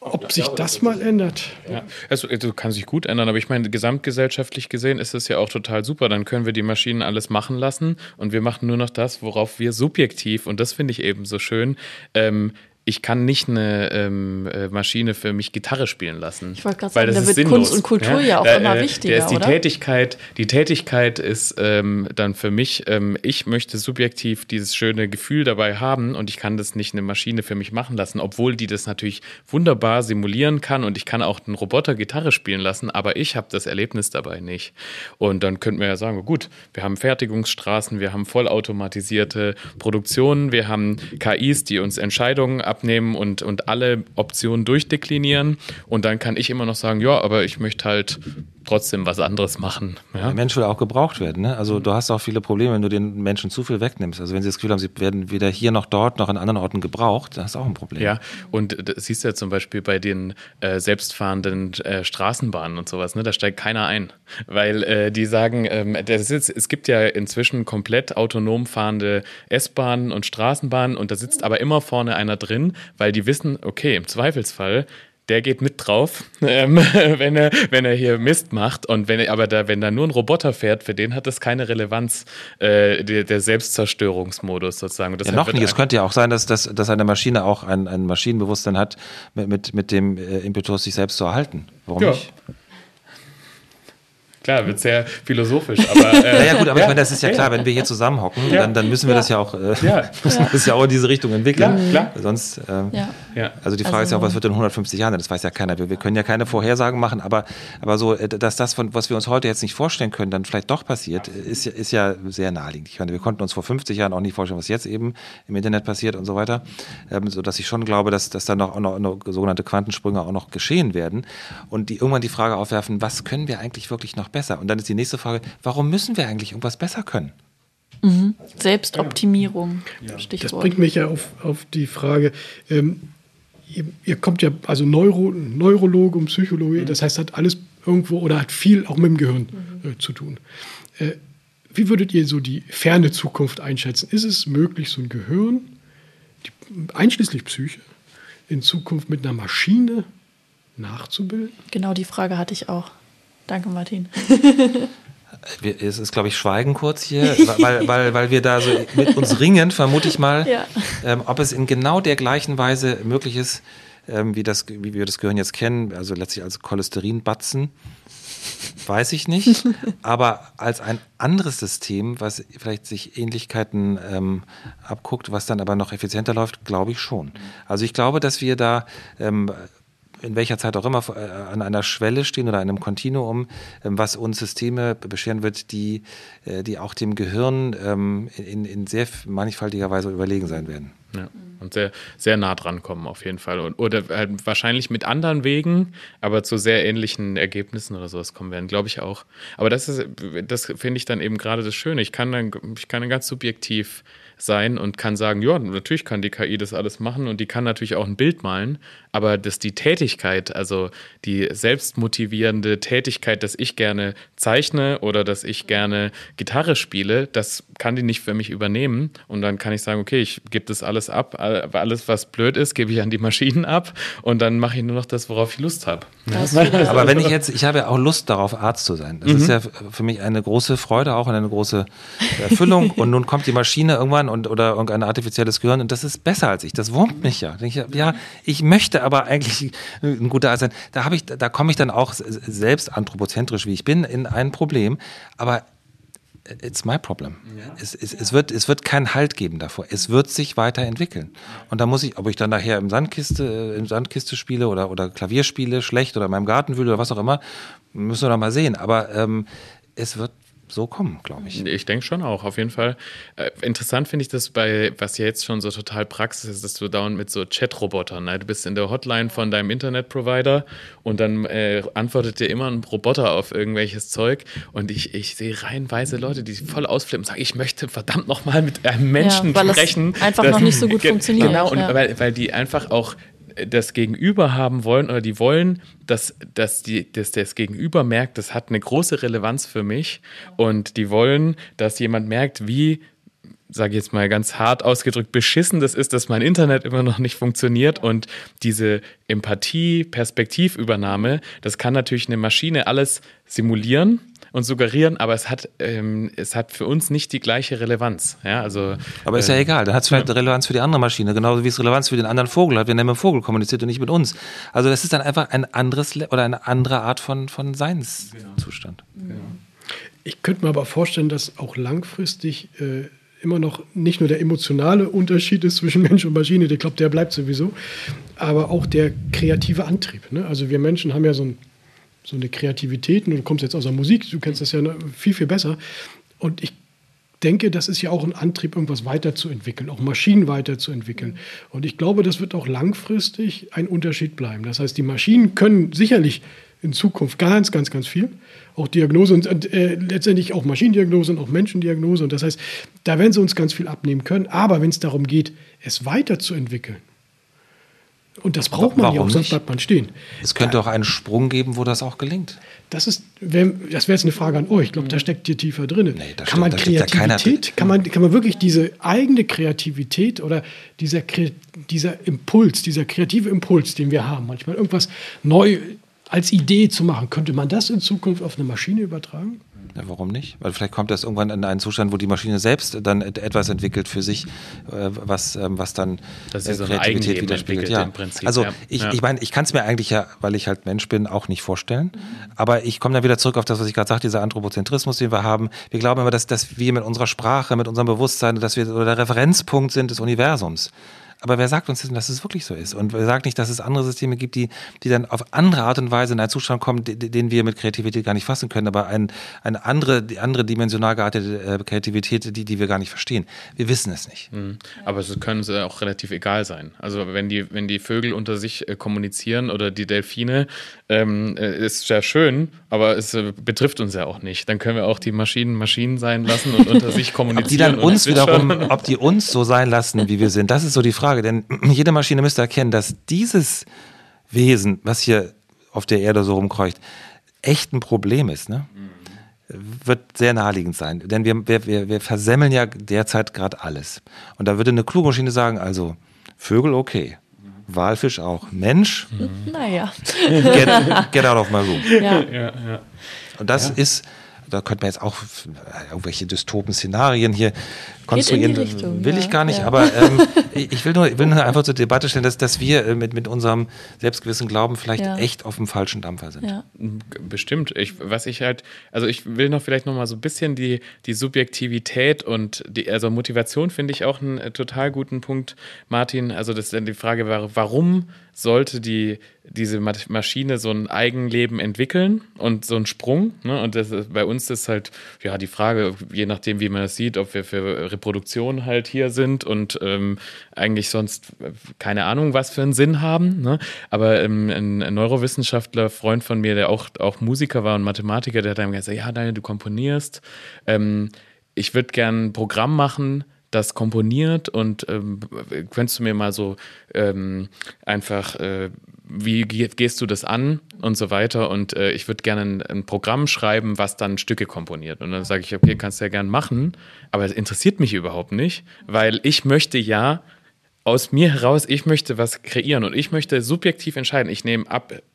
Ob sich das mal ändert. Ja. Also, also kann sich gut ändern, aber ich meine, gesamtgesellschaftlich gesehen ist es ja auch total super. Dann können wir die Maschinen alles machen lassen und wir machen nur noch das, worauf wir subjektiv, und das finde ich eben so schön, ähm, ich kann nicht eine ähm, äh, Maschine für mich Gitarre spielen lassen. Ich wollte gerade sagen, da wird sinnlos. Kunst und Kultur ja, ja auch äh, immer wichtiger, ist die oder? Tätigkeit, die Tätigkeit ist ähm, dann für mich, ähm, ich möchte subjektiv dieses schöne Gefühl dabei haben und ich kann das nicht eine Maschine für mich machen lassen, obwohl die das natürlich wunderbar simulieren kann und ich kann auch einen Roboter Gitarre spielen lassen, aber ich habe das Erlebnis dabei nicht. Und dann könnten wir ja sagen, gut, wir haben Fertigungsstraßen, wir haben vollautomatisierte Produktionen, wir haben KIs, die uns Entscheidungen abnehmen und, und alle Optionen durchdeklinieren. Und dann kann ich immer noch sagen, ja, aber ich möchte halt trotzdem was anderes machen. Ja? Der Mensch will auch gebraucht werden. Ne? Also du hast auch viele Probleme, wenn du den Menschen zu viel wegnimmst. Also wenn sie das Gefühl haben, sie werden weder hier noch dort noch an anderen Orten gebraucht, dann hast du auch ein Problem. Ja, und das siehst du ja zum Beispiel bei den äh, selbstfahrenden äh, Straßenbahnen und sowas. Ne? Da steigt keiner ein, weil äh, die sagen, ähm, ist, es gibt ja inzwischen komplett autonom fahrende S-Bahnen und Straßenbahnen und da sitzt aber immer vorne einer drin, weil die wissen, okay, im Zweifelsfall der geht mit drauf, ähm, wenn, er, wenn er hier Mist macht. Und wenn er, aber da, wenn da nur ein Roboter fährt, für den hat das keine Relevanz, äh, der, der Selbstzerstörungsmodus sozusagen. Ja, noch nicht. Es könnte ja auch sein, dass, dass, dass eine Maschine auch ein, ein Maschinenbewusstsein hat, mit, mit, mit dem äh, Impetus, sich selbst zu erhalten. Warum ja. nicht? Klar, wird sehr philosophisch, aber. Äh, ja, gut, aber ja, ich meine, das ist ja klar, wenn wir hier zusammenhocken, ja, dann, dann müssen wir das ja auch, äh, ja. das ja auch in diese Richtung entwickeln. Klar, klar. Sonst, ähm, ja. also die Frage also, ist ja auch, was wird in 150 Jahren? Das weiß ja keiner. Wir, wir, können ja keine Vorhersagen machen, aber, aber so, äh, dass das, von, was wir uns heute jetzt nicht vorstellen können, dann vielleicht doch passiert, ist, ist ja sehr naheliegend. Ich meine, wir konnten uns vor 50 Jahren auch nicht vorstellen, was jetzt eben im Internet passiert und so weiter. Ähm, so dass ich schon glaube, dass, dass dann noch, noch, noch sogenannte Quantensprünge auch noch geschehen werden und die irgendwann die Frage aufwerfen, was können wir eigentlich wirklich noch besser? Und dann ist die nächste Frage, warum müssen wir eigentlich irgendwas besser können? Mhm. Selbstoptimierung, ja. Stichwort. Das bringt mich ja auf, auf die Frage, ähm, ihr, ihr, kommt ja, also Neuro, Neurologe und Psychologe, mhm. das heißt, hat alles irgendwo oder hat viel auch mit dem Gehirn mhm. äh, zu tun. Äh, wie würdet ihr so die ferne Zukunft einschätzen? Ist es möglich, so ein Gehirn, die, einschließlich Psyche, in Zukunft mit einer Maschine nachzubilden? Genau die Frage hatte ich auch. Danke, Martin. es ist, glaube ich, Schweigen kurz hier, weil, weil, weil wir da so mit uns ringen, vermute ich mal, ja. ähm, ob es in genau der gleichen Weise möglich ist, ähm, wie, das, wie wir das Gehirn jetzt kennen, also letztlich als Cholesterinbatzen, weiß ich nicht. Aber als ein anderes System, was vielleicht sich Ähnlichkeiten ähm, abguckt, was dann aber noch effizienter läuft, glaube ich schon. Also ich glaube, dass wir da ähm, in welcher Zeit auch immer äh, an einer Schwelle stehen oder einem Kontinuum, ähm, was uns Systeme bescheren wird, die, äh, die auch dem Gehirn ähm, in, in sehr mannigfaltiger Weise überlegen sein werden. Ja. Und sehr, sehr nah dran kommen auf jeden Fall. Und, oder halt wahrscheinlich mit anderen Wegen, aber zu sehr ähnlichen Ergebnissen oder sowas kommen werden, glaube ich auch. Aber das das finde ich dann eben gerade das Schöne. Ich kann dann, ich kann dann ganz subjektiv sein und kann sagen, ja, natürlich kann die KI das alles machen und die kann natürlich auch ein Bild malen, aber dass die Tätigkeit, also die selbstmotivierende Tätigkeit, dass ich gerne zeichne oder dass ich gerne Gitarre spiele, das kann die nicht für mich übernehmen und dann kann ich sagen, okay, ich gebe das alles ab, alles was blöd ist, gebe ich an die Maschinen ab und dann mache ich nur noch das, worauf ich Lust habe. Aber wenn ich jetzt, ich habe ja auch Lust darauf, Arzt zu sein. Das mhm. ist ja für mich eine große Freude auch und eine große Erfüllung und nun kommt die Maschine irgendwann und, oder irgendein artifizielles Gehirn und das ist besser als ich. Das wurmt mich ja. Ich, ja, ich möchte aber eigentlich ein guter Arzt sein. Da habe ich, da komme ich dann auch selbst anthropozentrisch, wie ich bin, in ein Problem. Aber it's my problem. Ja. Es, es, es, wird, es wird keinen Halt geben davor. Es wird sich weiterentwickeln. Und da muss ich, ob ich dann nachher im Sandkiste, im Sandkiste spiele oder, oder Klavier spiele, schlecht oder in meinem Garten wühle oder was auch immer, müssen wir noch mal sehen. Aber ähm, es wird so kommen, glaube ich. Ich denke schon auch, auf jeden Fall. Äh, interessant finde ich das bei, was ja jetzt schon so total Praxis ist, dass du dauernd mit so Chat-Robotern, ne? du bist in der Hotline von deinem Internetprovider und dann äh, antwortet dir immer ein Roboter auf irgendwelches Zeug und ich, ich sehe reihenweise Leute, die voll ausflippen und sagen, ich möchte verdammt nochmal mit einem Menschen ja, weil sprechen. Es einfach das, noch nicht so gut funktioniert. Genau, und ja. weil, weil die einfach auch das Gegenüber haben wollen oder die wollen, dass, dass, die, dass das Gegenüber merkt, das hat eine große Relevanz für mich. Und die wollen, dass jemand merkt, wie sage ich jetzt mal ganz hart ausgedrückt, beschissen das ist, dass mein Internet immer noch nicht funktioniert und diese Empathie, Perspektivübernahme, das kann natürlich eine Maschine alles simulieren und suggerieren, aber es hat, ähm, es hat für uns nicht die gleiche Relevanz. Ja, also, aber ist ja äh, egal, dann hat es vielleicht ja. Relevanz für die andere Maschine, genauso wie es Relevanz für den anderen Vogel hat, wenn er mit dem Vogel kommuniziert und nicht mit uns. Also das ist dann einfach ein anderes oder eine andere Art von, von Seinszustand. Genau. Ich könnte mir aber vorstellen, dass auch langfristig äh, immer noch nicht nur der emotionale Unterschied ist zwischen Mensch und Maschine, ich glaube, der bleibt sowieso, aber auch der kreative Antrieb. Ne? Also wir Menschen haben ja so ein so eine Kreativität. Und du kommst jetzt aus der Musik, du kennst das ja viel, viel besser. Und ich denke, das ist ja auch ein Antrieb, irgendwas weiterzuentwickeln, auch Maschinen weiterzuentwickeln. Und ich glaube, das wird auch langfristig ein Unterschied bleiben. Das heißt, die Maschinen können sicherlich in Zukunft ganz, ganz, ganz viel. Auch Diagnose und äh, letztendlich auch Maschinendiagnose und auch Menschendiagnose. Und das heißt, da werden sie uns ganz viel abnehmen können. Aber wenn es darum geht, es weiterzuentwickeln, und das braucht man Warum ja auch, sonst bleibt man stehen. Es könnte auch einen Sprung geben, wo das auch gelingt. Das ist, das wäre jetzt eine Frage an euch. Ich glaube, da steckt hier tiefer drin. Nee, kann man Kreativität, ja kann man, kann man wirklich diese eigene Kreativität oder dieser, dieser Impuls, dieser kreative Impuls, den wir haben, manchmal irgendwas neu als Idee zu machen, könnte man das in Zukunft auf eine Maschine übertragen? Ja, warum nicht? Weil vielleicht kommt das irgendwann in einen Zustand, wo die Maschine selbst dann etwas entwickelt für sich, äh, was, ähm, was dann das ist äh, Kreativität widerspiegelt. Ja. Prinzip, also ja. ich, ja. ich meine, ich kann es mir eigentlich ja, weil ich halt Mensch bin, auch nicht vorstellen. Aber ich komme dann wieder zurück auf das, was ich gerade sagte, dieser Anthropozentrismus, den wir haben. Wir glauben immer, dass, dass wir mit unserer Sprache, mit unserem Bewusstsein, dass wir oder der Referenzpunkt sind des Universums. Aber wer sagt uns denn, dass es wirklich so ist? Und wer sagt nicht, dass es andere Systeme gibt, die, die dann auf andere Art und Weise in einen Zustand kommen, den wir mit Kreativität gar nicht fassen können, aber ein, eine andere, die andere dimensional geartete äh, Kreativität, die, die wir gar nicht verstehen. Wir wissen es nicht. Mhm. Aber es können sie auch relativ egal sein. Also wenn die, wenn die Vögel unter sich äh, kommunizieren oder die Delfine, ähm, äh, ist ja schön, aber es betrifft uns ja auch nicht. Dann können wir auch die Maschinen Maschinen sein lassen und unter sich kommunizieren. ob die dann uns wiederum, ob die uns so sein lassen, wie wir sind, das ist so die Frage. Frage, denn jede Maschine müsste erkennen, dass dieses Wesen, was hier auf der Erde so rumkreucht, echt ein Problem ist. Ne? Wird sehr naheliegend sein, denn wir, wir, wir versemmeln ja derzeit gerade alles. Und da würde eine kluge Maschine sagen, also Vögel okay, Walfisch auch. Mensch? Naja. Get, get out of my room. Ja. Ja, ja. Und das Ja. ist, da könnte man jetzt auch äh, irgendwelche dystopen Szenarien hier konstruieren. Richtung, will ja. ich gar nicht, Ja. aber ähm, ich, will nur, ich will nur einfach zur Debatte stellen, dass, dass wir äh, mit, mit unserem selbstgewissen Glauben vielleicht Ja. echt auf dem falschen Dampfer sind. Ja. Bestimmt. Ich, was ich halt, also ich will noch vielleicht noch mal so ein bisschen die, die Subjektivität und die, also Motivation finde ich auch einen äh, total guten Punkt, Martin. Also das ist dann die Frage, war, warum sollte die, diese Ma- Maschine so ein Eigenleben entwickeln und so einen Sprung? Ne? Und das ist, bei uns ist halt, ja, die Frage, je nachdem, wie man das sieht, ob wir für Reproduktion halt hier sind und ähm, eigentlich sonst äh, keine Ahnung, was für einen Sinn haben. Ne? Aber ähm, ein Neurowissenschaftler, Freund von mir, der auch, auch Musiker war und Mathematiker, der hat dann gesagt, ja, Daniel, du komponierst. Ähm, ich würde gern ein Programm machen, das komponiert und ähm, könntest du mir mal so ähm, einfach, äh, wie ge- gehst du das an und so weiter. Und äh, ich würde gerne ein, ein Programm schreiben, was dann Stücke komponiert. Und dann sage ich, okay, kannst du ja gern machen, aber es interessiert mich überhaupt nicht, weil ich möchte ja aus mir heraus, ich möchte was kreieren und ich möchte subjektiv entscheiden, ich nehme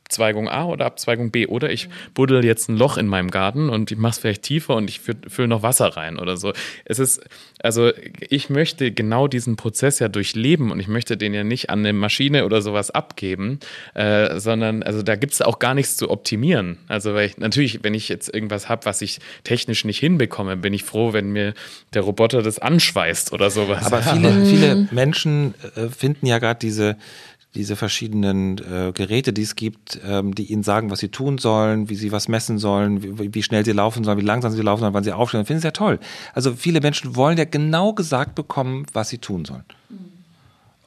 Abzweigung A oder Abzweigung B oder ich buddel jetzt ein Loch in meinem Garten und ich mache es vielleicht tiefer und ich fülle noch Wasser rein oder so. Es ist, also ich möchte genau diesen Prozess ja durchleben und ich möchte den ja nicht an eine Maschine oder sowas abgeben, äh, sondern also da gibt es auch gar nichts zu optimieren. Also weil ich, natürlich, wenn ich jetzt irgendwas habe, was ich technisch nicht hinbekomme, bin ich froh, wenn mir der Roboter das anschweißt oder sowas. Aber viele, viele Menschen äh, finden ja gerade diese, diese verschiedenen äh, Geräte, die es gibt, ähm, die ihnen sagen, was sie tun sollen, wie sie was messen sollen, wie, wie schnell sie laufen sollen, wie langsam sie laufen sollen, wann sie aufstehen. Finden sie ja toll. Also viele Menschen wollen ja genau gesagt bekommen, was sie tun sollen.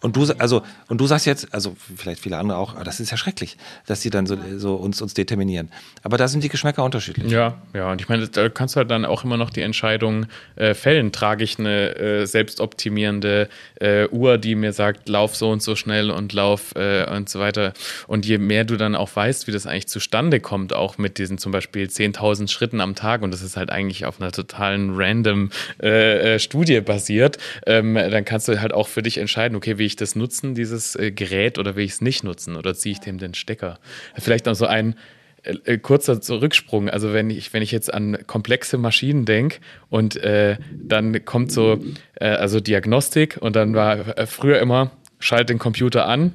Und du, also, und du sagst jetzt, also vielleicht viele andere auch, ah, das ist ja schrecklich, dass die dann so, so uns, uns determinieren. Aber da sind die Geschmäcker unterschiedlich. Ja, ja, und ich meine, da kannst du halt dann auch immer noch die Entscheidung äh, fällen. Trage ich eine äh, selbstoptimierende äh, Uhr, die mir sagt, lauf so und so schnell und lauf äh, und so weiter. Und je mehr du dann auch weißt, wie das eigentlich zustande kommt, auch mit diesen zum Beispiel 10.000 Schritten am Tag, und das ist halt eigentlich auf einer totalen random äh, äh, Studie basiert, ähm, dann kannst du halt auch für dich entscheiden, okay, wie ich das nutzen, dieses äh, Gerät, oder will ich es nicht nutzen, oder ziehe ich dem den Stecker. Vielleicht noch so ein äh, äh, kurzer Zurücksprung. Also wenn ich, wenn ich jetzt an komplexe Maschinen denke und äh, dann kommt so, äh, also Diagnostik und dann war äh, früher immer, schalt den Computer an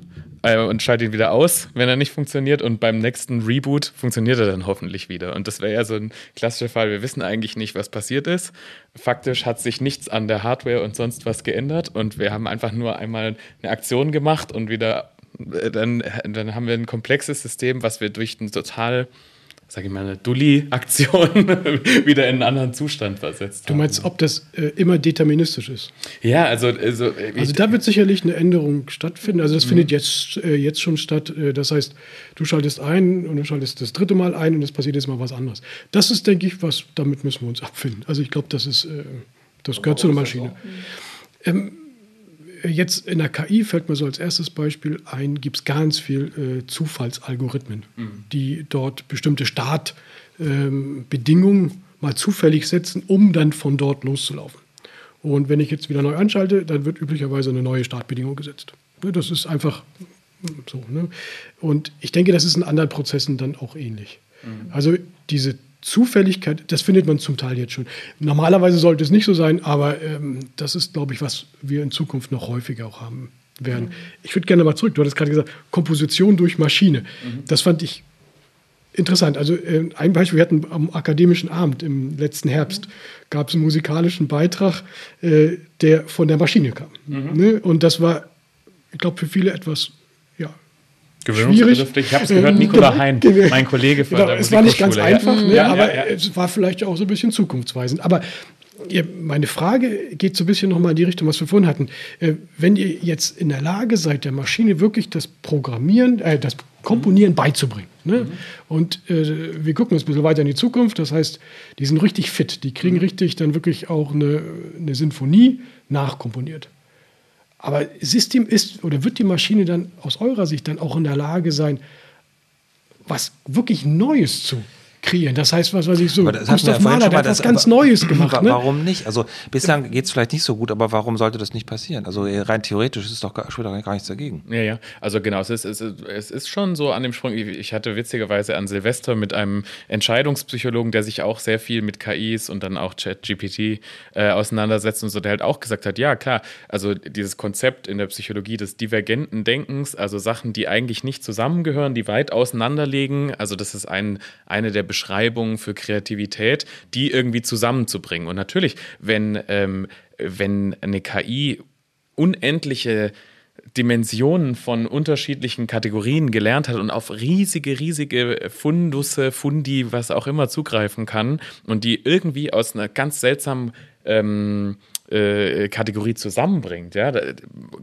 äh, und schalt ihn wieder aus, wenn er nicht funktioniert und beim nächsten Reboot funktioniert er dann hoffentlich wieder. Und das wäre ja so ein klassischer Fall. Wir wissen eigentlich nicht, was passiert ist. Faktisch hat sich nichts an der Hardware und sonst was geändert und wir haben einfach nur einmal eine Aktion gemacht und wieder äh, dann, dann haben wir ein komplexes System, was wir durch ein total, sag ich mal, eine Dulli-Aktion wieder in einen anderen Zustand versetzt Du haben. meinst, ob das äh, immer deterministisch ist? Ja, also, also, ich, Also da wird sicherlich eine Änderung stattfinden. Also das findet jetzt, äh, jetzt schon statt. Äh, das heißt, du schaltest ein und du schaltest das dritte Mal ein und es passiert jetzt mal was anderes. Das ist, denke ich, was, damit müssen wir uns abfinden. Also ich glaube, das ist, äh, das gehört zu einer Maschine. Ähm, jetzt in der KI fällt mir so als erstes Beispiel ein, gibt es ganz viel äh, Zufallsalgorithmen, die dort bestimmte Startbedingungen mal zufällig setzen, um dann von dort loszulaufen. Und wenn ich jetzt wieder neu anschalte, dann wird üblicherweise eine neue Startbedingung gesetzt. Ne, Das ist einfach so. Ne? Und ich denke, das ist in anderen Prozessen dann auch ähnlich. Also diese Zufälligkeit, das findet man zum Teil jetzt schon. Normalerweise sollte es nicht so sein, aber ähm, das ist, glaube ich, was wir in Zukunft noch häufiger auch haben werden. Ich würde gerne mal zurück. Du hattest gerade gesagt, Komposition durch Maschine. Das fand ich Interessant. Also äh, ein Beispiel, wir hatten am akademischen Abend im letzten Herbst, gab es einen musikalischen Beitrag, äh, der von der Maschine kam. Ne? Und das war ich glaube, für viele etwas Gewöhnungsbedürftig. Ich habe es gehört, Nikola genau, Hein, mein Kollege von genau, der Es war nicht ganz einfach, ne, ja, aber ja, ja. es war vielleicht auch so ein bisschen zukunftsweisend. Aber meine Frage geht so ein bisschen nochmal in die Richtung, was wir vorhin hatten. Äh, wenn ihr jetzt in der Lage seid, der Maschine wirklich das Programmieren, äh, das Komponieren beizubringen. Ne? Mhm. Und äh, wir gucken uns ein bisschen weiter in die Zukunft. Das heißt, die sind richtig fit. Die kriegen mhm. richtig dann wirklich auch eine, eine Sinfonie nachkomponiert. Aber System ist oder wird die Maschine dann aus eurer Sicht dann auch in der Lage sein, was wirklich Neues zu kreieren. Das heißt, was weiß ich so, Gustav Mahler, der hat was ganz Neues gemacht. Ne? Warum nicht? Also bislang geht es vielleicht nicht so gut, aber warum sollte das nicht passieren? Also rein theoretisch ist doch gar, gar nichts dagegen. Ja, ja. Also genau, es ist, es, ist, es ist schon so an dem Sprung. Ich hatte witzigerweise an Silvester mit einem Entscheidungspsychologen, der sich auch sehr viel mit KIs und dann auch ChatGPT äh, auseinandersetzt und so, der halt auch gesagt hat, ja klar, also dieses Konzept in der Psychologie des divergenten Denkens, also Sachen, die eigentlich nicht zusammengehören, die weit auseinanderlegen, also das ist ein, eine der Beschreibungen für Kreativität, die irgendwie zusammenzubringen. Und natürlich, wenn, ähm, wenn eine KI unendliche Dimensionen von unterschiedlichen Kategorien gelernt hat und auf riesige, riesige Fundusse, Fundi, was auch immer zugreifen kann und die irgendwie aus einer ganz seltsamen ähm, äh, Kategorie zusammenbringt. Ja, da,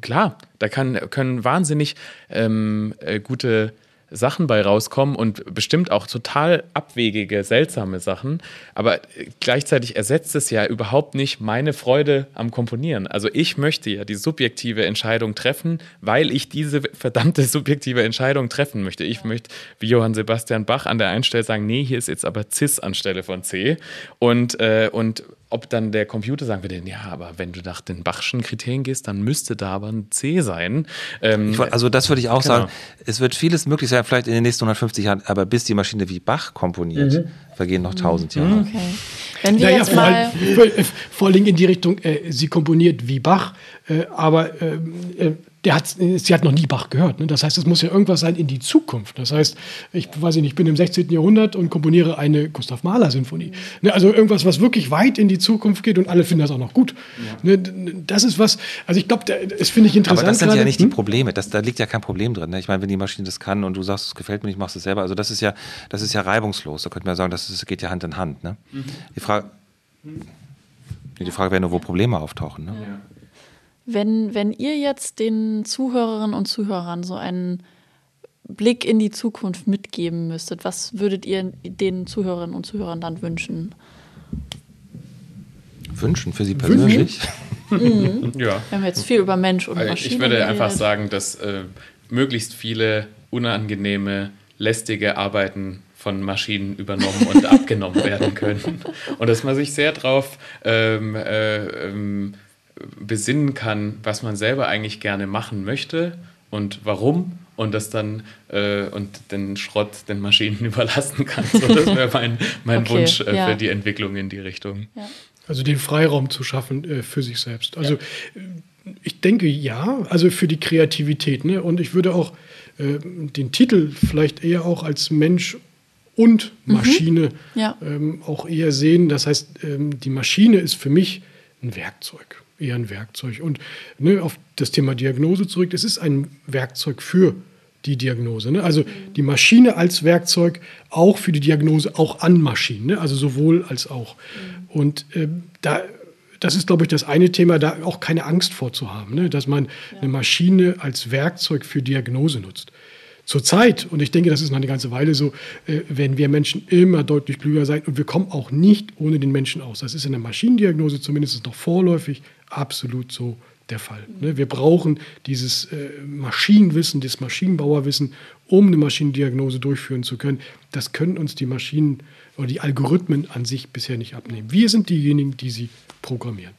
klar, da kann, können wahnsinnig ähm, äh, gute Sachen bei rauskommen und bestimmt auch total abwegige, seltsame Sachen. Aber gleichzeitig ersetzt es ja überhaupt nicht meine Freude am Komponieren. Also ich möchte ja die subjektive Entscheidung treffen, weil ich diese verdammte subjektive Entscheidung treffen möchte. Ich möchte, wie Johann Sebastian Bach an der einen Stelle sagen, nee, hier ist jetzt aber Cis anstelle von C. Und, äh, und ob dann der Computer sagen würde, ja, aber wenn du nach den Bachschen Kriterien gehst, dann müsste da aber ein C sein. Ähm, also das würde ich auch genau. sagen. Es wird vieles möglich sein, vielleicht in den nächsten 150 Jahren, aber bis die Maschine wie Bach komponiert, mhm. vergehen noch 1000 Jahre. Okay. Wenn wir naja, jetzt mal vor, vor allem in die Richtung, äh, sie komponiert wie Bach, äh, aber ähm, äh, der hat, sie hat noch nie Bach gehört. Ne? Das heißt, es muss ja irgendwas sein in die Zukunft. Das heißt, ich weiß nicht, ich bin im 16. Jahrhundert und komponiere eine Gustav Mahler Sinfonie. Ne? Also irgendwas, was wirklich weit in die Zukunft geht und alle finden das auch noch gut. Ja. Ne? Das ist was, also ich glaube, das finde ich interessant. Aber das sind gerade. ja nicht die hm? Probleme. Das, da liegt ja kein Problem drin. Ne? Ich meine, wenn die Maschine das kann und du sagst, es gefällt mir nicht, machst es selber. Also das ist ja, das ist ja reibungslos. Da könnte man sagen, das, ist, geht ja Hand in Hand. Ne? Mhm. Die Frage. Die Frage wäre nur, wo Probleme auftauchen. Ne? Ja. Wenn, wenn ihr jetzt den Zuhörerinnen und Zuhörern so einen Blick in die Zukunft mitgeben müsstet, was würdet ihr den Zuhörerinnen und Zuhörern dann wünschen? Wünschen für sie persönlich? Mhm. ja. Wir haben jetzt viel über Mensch und Maschine. Ich würde einfach sagen, dass äh, möglichst viele unangenehme, lästige Arbeiten von Maschinen übernommen und abgenommen werden können. Und dass man sich sehr darauf ähm, äh, ähm, besinnen kann, was man selber eigentlich gerne machen möchte und warum und das dann äh, und den Schrott den Maschinen überlassen kann. So, das wäre mein, mein okay, Wunsch äh, ja. für die Entwicklung in die Richtung. Ja. Also den Freiraum zu schaffen äh, für sich selbst. Also ja. ich denke ja, also für die Kreativität. Ne? Und ich würde auch äh, den Titel vielleicht eher auch als Mensch und mhm. Maschine mhm. ähm, auch eher sehen. Das heißt, ähm, die Maschine ist für mich ein Werkzeug eher ein Werkzeug. Und ne, auf das Thema Diagnose zurück, es ist ein Werkzeug für die Diagnose. Ne? Also die Maschine als Werkzeug auch für die Diagnose, auch an Maschinen, ne? also sowohl als auch. Mhm. Und äh, da, das ist, glaube ich, das eine Thema, da auch keine Angst vorzuhaben, ne? dass man ja. eine Maschine als Werkzeug für Diagnose nutzt. Zurzeit, und ich denke, das ist noch eine ganze Weile so, äh, werden wir Menschen immer deutlich klüger sein und wir kommen auch nicht ohne den Menschen aus. Das ist in der Maschinendiagnose zumindest noch vorläufig absolut so der Fall. Ne? Wir brauchen dieses äh, Maschinenwissen, das Maschinenbauerwissen, um eine Maschinendiagnose durchführen zu können. Das können uns die Maschinen oder die Algorithmen an sich bisher nicht abnehmen. Wir sind diejenigen, die sie programmieren.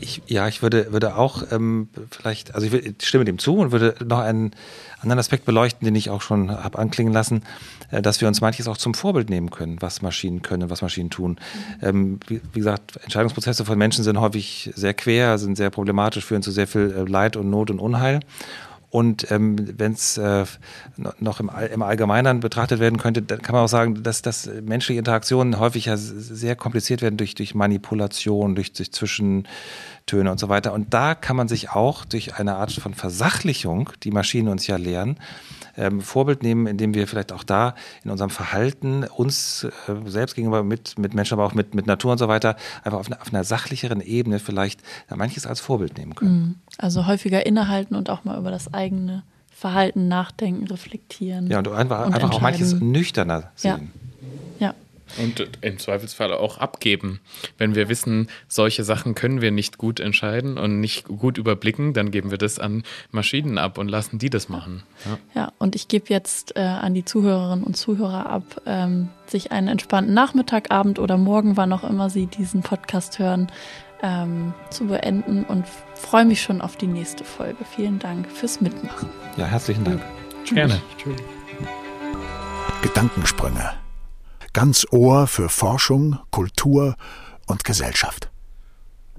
Ich, ja, ich würde, würde auch ähm, vielleicht, also ich, würde, ich stimme dem zu und würde noch einen anderen Aspekt beleuchten, den ich auch schon habe anklingen lassen, äh, dass wir uns manches auch zum Vorbild nehmen können, was Maschinen können, was Maschinen tun. Mhm. Ähm, wie, wie, gesagt, Entscheidungsprozesse von Menschen sind häufig sehr quer, sind sehr problematisch, führen zu sehr viel äh, Leid und Not und Unheil. Und ähm, wenn es äh, noch im, im Allgemeinen betrachtet werden könnte, dann kann man auch sagen, dass, dass menschliche Interaktionen häufig ja sehr kompliziert werden durch, durch Manipulation, durch, durch Zwischentöne und so weiter. Und da kann man sich auch durch eine Art von Versachlichung, die Maschinen uns ja lehren, ähm, Vorbild nehmen, indem wir vielleicht auch da in unserem Verhalten uns äh, selbst gegenüber mit, mit Menschen, aber auch mit, mit Natur und so weiter, einfach auf, eine, auf einer sachlicheren Ebene vielleicht ja, manches als Vorbild nehmen können. Mhm. Also häufiger innehalten und auch mal über das eigene Verhalten nachdenken, reflektieren. Ja, und einfach, und einfach auch manches nüchterner sehen. Ja. Und im Zweifelsfall auch abgeben. Wenn wir wissen, solche Sachen können wir nicht gut entscheiden und nicht gut überblicken, dann geben wir das an Maschinen ab und lassen die das machen. Ja, ja und ich gebe jetzt äh, an die Zuhörerinnen und Zuhörer ab, ähm, sich einen entspannten Nachmittag, Abend oder Morgen, wann auch immer Sie diesen Podcast hören, ähm, zu beenden und freue mich schon auf die nächste Folge. Vielen Dank fürs Mitmachen. Ja, herzlichen Dank. Ja, Gerne. Tschüss. Gedankensprünge. Ganz Ohr für Forschung, Kultur und Gesellschaft.